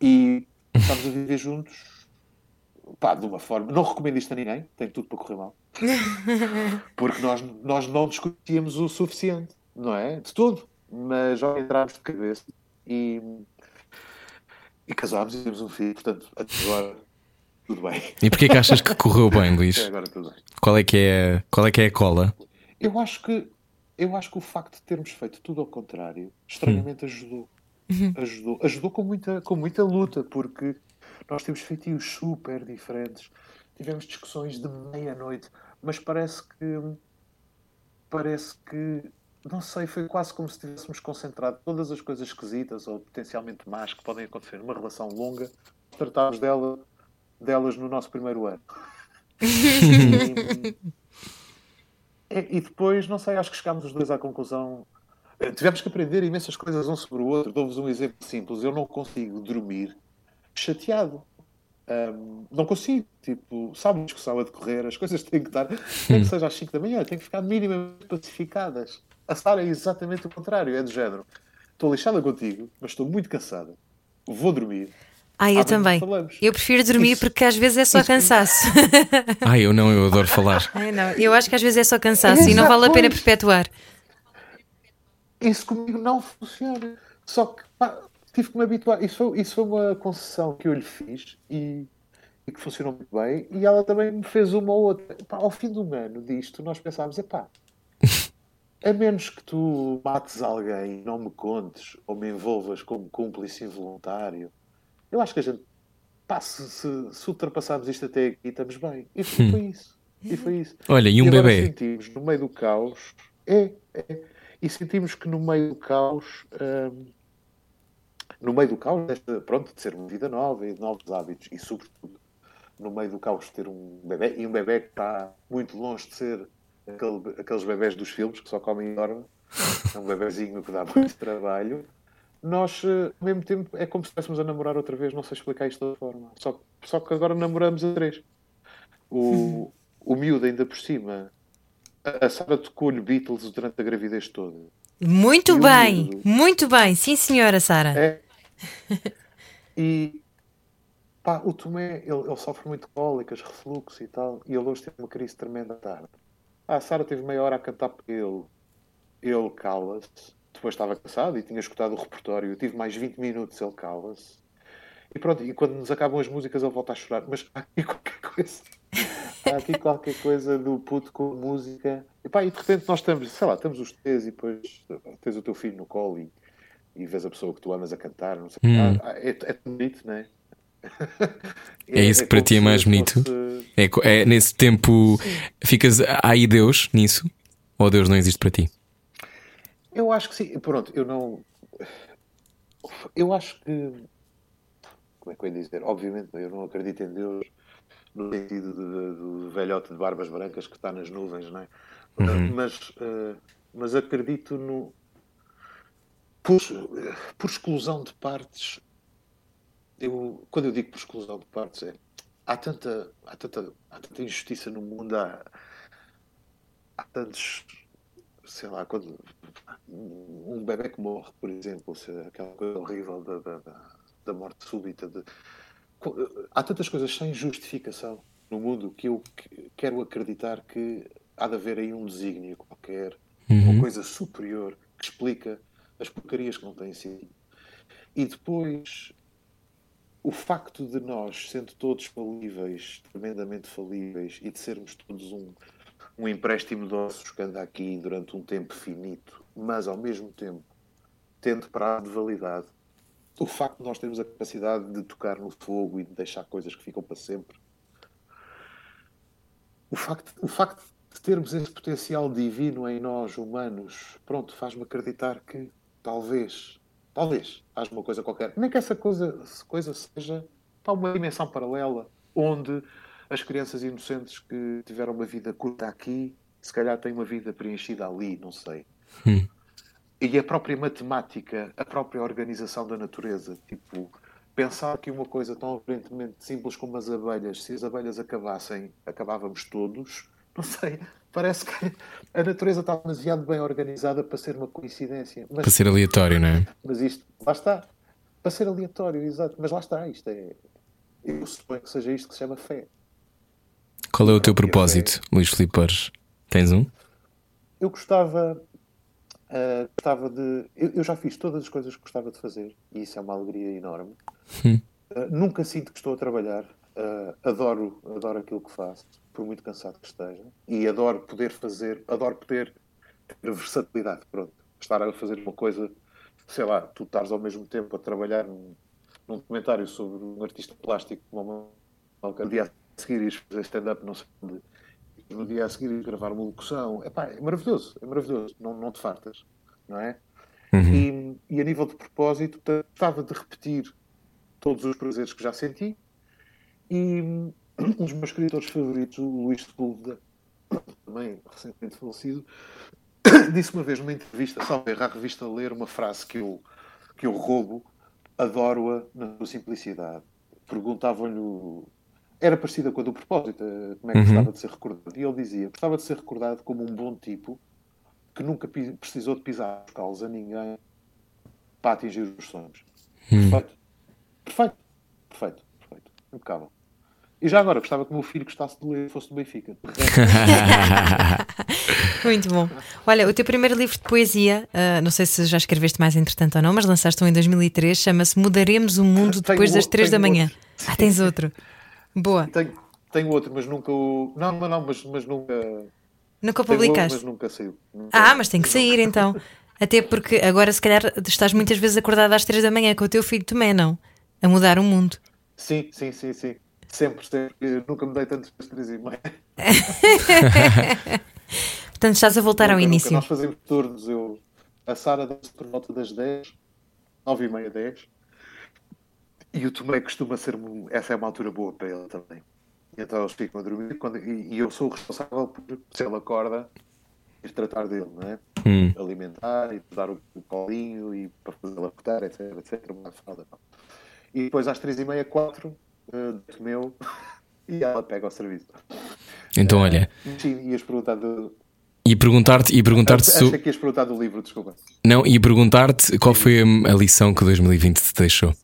E estamos a viver juntos, pá, de uma forma. Não recomendo isto a ninguém, tem tudo para correr mal. Porque nós, nós não discutíamos o suficiente, não é? De todo. Mas já entramos de cabeça e, e casámos e temos um filho, portanto, até agora tudo bem. E porquê que achas que correu bem, Luís? Até agora tudo bem. Qual é que é, qual é, que é a cola? Eu acho que eu acho que o facto de termos feito tudo ao contrário estranhamente ajudou. Ajudou, ajudou com muita, com muita luta, porque nós temos feitios super diferentes, tivemos discussões de meia-noite, mas parece que parece que não sei, foi quase como se tivéssemos concentrado todas as coisas esquisitas ou potencialmente más que podem acontecer numa relação longa, tratámos dela, delas no nosso primeiro ano. E- e depois, não sei, acho que chegámos os dois à conclusão. eh, Tivemos que aprender imensas coisas um sobre o outro. Dou-vos um exemplo simples. Eu não consigo dormir chateado. Ahm, não consigo. Tipo, sabe uma discussão a decorrer, as coisas têm que estar, nem que seja às 5 da manhã, têm que ficar minimamente pacificadas. A Sara é exatamente o contrário, é do género. Estou lixada contigo, mas estou muito cansada. Vou dormir. Ah, eu Amanhã também. Eu prefiro dormir Isso- porque às vezes é só isso- cansaço. Ah, eu não, eu adoro falar. Ai, não, eu acho que às vezes é só cansaço e não vale a pena perpetuar. isso comigo não funciona. Só que pá, tive que me habituar. Isso foi, isso foi uma concessão que eu lhe fiz e, e que funcionou muito bem. E ela também me fez uma ou outra. Pá, ao fim de um ano disto, nós pensámos: epá, a menos que tu mates alguém, não me contes ou me envolvas como cúmplice involuntário, eu acho que a gente, pá, se, se, se ultrapassarmos isto até aqui, estamos bem. E foi, foi isso. E foi isso. Olha, e um agora bebê? sentimos no meio do caos, é, é, e sentimos que no meio do caos, hum, no meio do caos, desta, pronto, de ser uma vida nova e de novos hábitos, e sobretudo no meio do caos ter um bebê, e um bebê que está muito longe de ser aquele- aqueles bebés dos filmes que só comem e dormem, é um bebezinho que dá muito trabalho. Nós, eh, ao mesmo tempo, é como se estivéssemos a namorar outra vez, não sei explicar isto outra forma. Só, só que agora namoramos a três. O, o miúdo, ainda por cima, a Sara tocou-lhe Beatles durante a gravidez toda. Muito E bem, miúdo? muito bem. Sim, senhora Sara. É. E pá, o Tomé, ele, ele sofre muito cólicas, refluxo e tal, e ele hoje teve uma crise tremenda à tarde. Ah, a Sara teve meia hora a cantar para ele. Ele cala-se. Depois estava cansado e tinha escutado o repertório. Eu tive mais 20 minutos, ele cala-se. E pronto, e quando nos acabam as músicas ele volta a chorar. Mas há aqui qualquer coisa. Há aqui qualquer coisa do puto com música. E pá, e de repente nós estamos, sei lá, estamos os três e depois tens o teu filho no colo e, e vês a pessoa que tu amas a cantar. Não sei. Hum. Ah, é, é tão bonito, não é? É isso que para ti é mais bonito? fosse- É, é nesse tempo ficas. Há aí Deus nisso? Ou Deus não existe para ti? Eu acho que sim. Pronto, eu não. Eu acho que. Como é que eu ia dizer? Obviamente, eu não acredito em Deus no sentido do velhote de barbas brancas que está nas nuvens, não é? Mas, eh, mas acredito no. Por, por exclusão de partes. Eu, quando eu digo por exclusão de partes, é. Há tanta, há tanta, há tanta injustiça no mundo, há, há tantos sei lá, quando um bebê que morre, por exemplo, aquela coisa horrível da, da, da- morte súbita, de- há tantas coisas sem justificação no mundo que eu que- quero acreditar que há de haver aí um desígnio qualquer, uma coisa superior que explica as porcarias que não têm sentido. E depois, o facto de nós, sendo todos falíveis, tremendamente falíveis, e de sermos todos um, um empréstimo de ossos que anda aqui durante um tempo finito, mas ao mesmo tempo tendo prazo de validade, o facto de nós termos a capacidade de tocar no fogo e de deixar coisas que ficam para sempre, o facto, o facto de termos esse potencial divino em nós, humanos, pronto, faz-me acreditar que talvez, talvez, haja uma coisa qualquer. Nem que essa coisa, coisa seja para uma dimensão paralela, onde as crianças inocentes que tiveram uma vida curta aqui, se calhar têm uma vida preenchida ali, não sei. Hum. E a própria matemática, a própria organização da natureza, tipo, pensar que uma coisa tão aparentemente simples como as abelhas, se as abelhas acabassem, acabávamos todos, não sei, parece que a natureza está demasiado bem organizada para ser uma coincidência. Mas, para ser aleatório, não é? Mas isto, lá está, para ser aleatório, exato, mas lá está, isto é. Eu suponho que seja isto que se chama fé. Qual é o teu propósito, Luís Filipe Tens um? Eu gostava, Uh, gostava de. Eu, eu, já fiz todas as coisas que gostava de fazer e isso é uma alegria enorme. Uh, nunca sinto que estou a trabalhar. Uh, adoro, adoro aquilo que faço, por muito cansado que esteja. E adoro poder fazer, adoro poder ter versatilidade. Pronto. Estar a fazer uma coisa, sei lá, tu estás ao mesmo tempo a trabalhar num, num documentário sobre um artista plástico como uma, um dia a seguir ires fazer stand-up, não sei onde no dia a seguir gravar uma locução. Epá, é maravilhoso, é maravilhoso, não, não te fartas, não é? Uhum. E, e, a nível de propósito, estava de repetir todos os prazeres que já senti. E um dos meus escritores favoritos, o Luís Sepúlveda, também recentemente falecido, disse uma vez numa entrevista, salve à revista Ler, uma frase que eu, que eu roubo, adoro-a na sua simplicidade. Perguntavam-lhe era parecida com a do propósito, eh, como é que uhum. gostava de ser recordado. E ele dizia: gostava de ser recordado como um bom tipo que nunca precisou de pisar os calos a ninguém para atingir os sonhos. Uhum. Perfeito. Perfeito. Perfeito. Perfeito. Impecável. E já agora, gostava que o meu filho gostasse de ler fosse do Benfica. Muito bom. Olha, o teu primeiro livro de poesia, uh, não sei se já escreveste mais entretanto ou não, mas lançaste um em 2003, chama-se Mudaremos o Mundo depois das 3 da manhã. Outro. Ah, tens outro. Boa. Tenho, tenho outro, mas nunca o. Não, não, não, mas, mas nunca. Nunca publicaste? Outro, mas nunca saiu. Nunca... Ah, mas tem que sair então. Até porque agora, se calhar, estás muitas vezes acordado às três da manhã com o teu filho Tomé, não? A mudar o mundo. Sim, sim, sim, sim. Sempre, sempre. Eu nunca me dei tanto às três e meia. Portanto, estás a voltar nunca, ao início. Nós fazemos turnos. Eu, a Sara dá-se por volta das 10, 9 e meia, 10. E o Tomé costuma ser. Essa é uma altura boa para ele também. Então eles ficam a dormir quando, e, e, eu sou o responsável por, se ele acorda, ir tratar dele, não é? Hum. Alimentar e dar o, o colinho e para fazer ele acordar, etc, etc. Uma fralda, e depois às três e meia, quatro, uh, meu e ela pega o serviço. Então, olha. Uh, sim, ias perguntar do, e perguntar-te e perguntar-te se. Achei que ias perguntar do livro, desculpa. Não, e perguntar-te qual foi a lição que 2020 te deixou.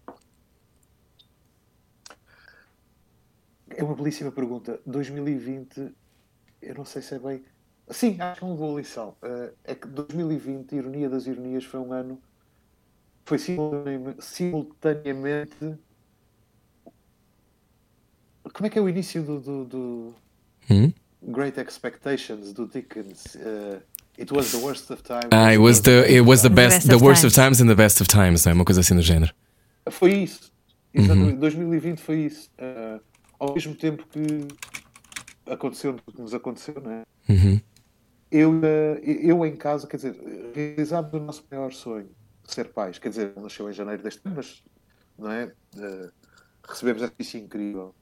É uma belíssima pergunta. 2020, eu não sei se é bem. Sim, acho que é uma boa lição. Uh, é que 2020, ironia das ironias, foi um ano. Foi simultaneamente. Como é que é o início do. do, do... Hum? Great Expectations do Dickens. Uh, it was the worst of times. Ah, it was the, it was the best, the worst of times and the best of times, não é? Uma coisa assim do género. Foi isso. Exatamente. Uhum. 2020 foi isso. Uh, ao mesmo tempo que aconteceu o que nos aconteceu, não é? Uhum. Eu, eh, eu em casa, quer dizer, realizámos o nosso maior sonho, ser pais. Quer dizer, nasceu em janeiro deste ano, mas não é? Uh, recebemos essa notícia incrível.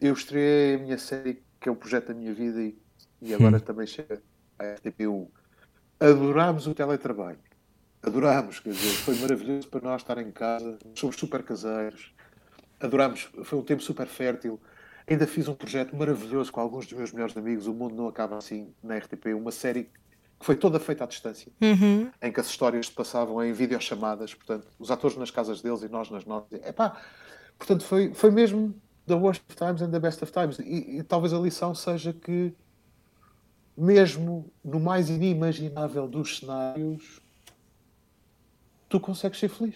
Eu estreiei a minha série, que é o projeto da minha vida, e, e agora uhum. também chega a RTP1. Adorámos o teletrabalho. Adorámos, quer dizer, foi maravilhoso para nós estar em casa. Somos super caseiros adorámos, foi um tempo super fértil. Ainda fiz um projeto maravilhoso com alguns dos meus melhores amigos, O Mundo Não Acaba Assim, na RTP, uma série que foi toda feita à distância, uhum. em que as histórias se passavam em videochamadas, portanto, os atores nas casas deles e nós nas nossas. Epá, portanto, foi, foi mesmo the worst of times and the best of times. E, e talvez a lição seja que, mesmo no mais inimaginável dos cenários, tu consegues ser feliz.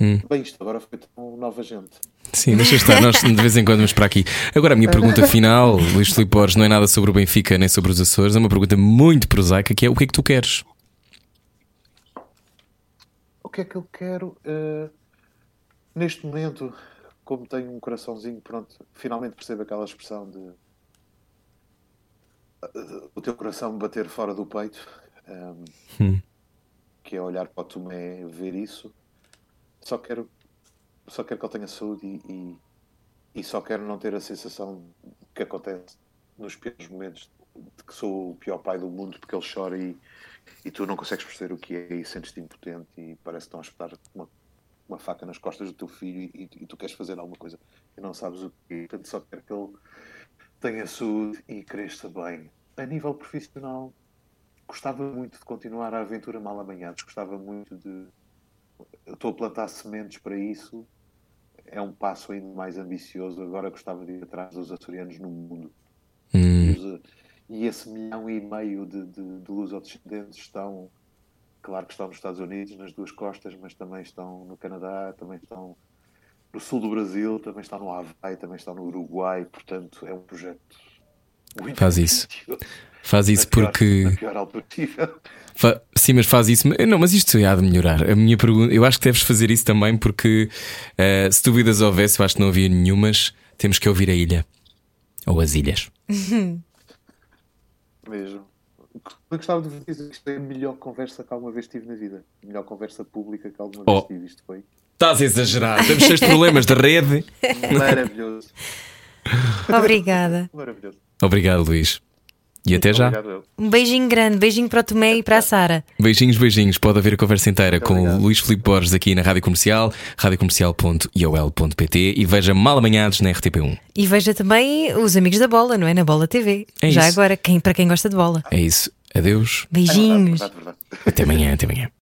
Hum. Bem, isto agora foi tão nova gente. Sim, deixa estar, nós de vez em quando vamos para aqui. Agora, a minha pergunta final, Luís Filipe Borges, não é nada sobre o Benfica nem sobre os Açores, é uma pergunta muito prosaica que é o que é que tu queres? O que é que eu quero? Uh, neste momento, como tenho um coraçãozinho, pronto, finalmente percebo aquela expressão de uh, o teu coração bater fora do peito, um, hum. que é olhar para o Tomé, ver isso. Só quero só quero que ele tenha saúde e, e, e, só quero não ter a sensação que acontece nos piores momentos de que sou o pior pai do mundo porque ele chora e, e tu não consegues perceber o que é e sentes-te impotente e parece que estão a espetar uma, uma faca nas costas do teu filho e, e, tu queres fazer alguma coisa e não sabes o que. Portanto, só quero que ele tenha saúde e cresça bem. A nível profissional, gostava muito de continuar a aventura mal amanhados, gostava muito de. Estou a plantar sementes para isso é um passo ainda mais ambicioso. Agora gostava de ir atrás dos açorianos no mundo. Hum. E, esse milhão e meio de, de, de luso-descendentes estão, claro que estão nos Estados Unidos, nas duas costas, mas também estão no Canadá, também estão no sul do Brasil, também estão no Havaí, também estão no Uruguai. Portanto, é um projeto muito Faz isso. Faz isso porque. na pior altura possível. Fa... Sim, mas faz isso. Não, mas isto há de melhorar. A minha pergunta, eu acho que deves fazer isso também porque uh, se dúvidas houvesse, eu acho que não havia nenhumas. Temos que ouvir a ilha ou as ilhas. Mesmo. Eu gostava de dizer que isto é a melhor conversa que alguma vez tive na vida. A melhor conversa pública que alguma vez oh. tive. Isto foi. Estás a exagerar. Temos cheios de problemas da rede. Maravilhoso. Obrigada. Maravilhoso. Obrigado, Luís. E até já. Um beijinho grande, beijinho para o Tomé e para a Sara. Beijinhos, beijinhos. Pode haver a conversa inteira com o Luís Filipe Borges aqui na Rádio Comercial, radiocomercial.iol.pt e veja mal amanhados na RTP1. E veja também os amigos da bola, não é? Na Bola TV. É já isso. agora, quem, para quem gosta de bola. É isso. Adeus. Beijinhos. Até amanhã, até amanhã.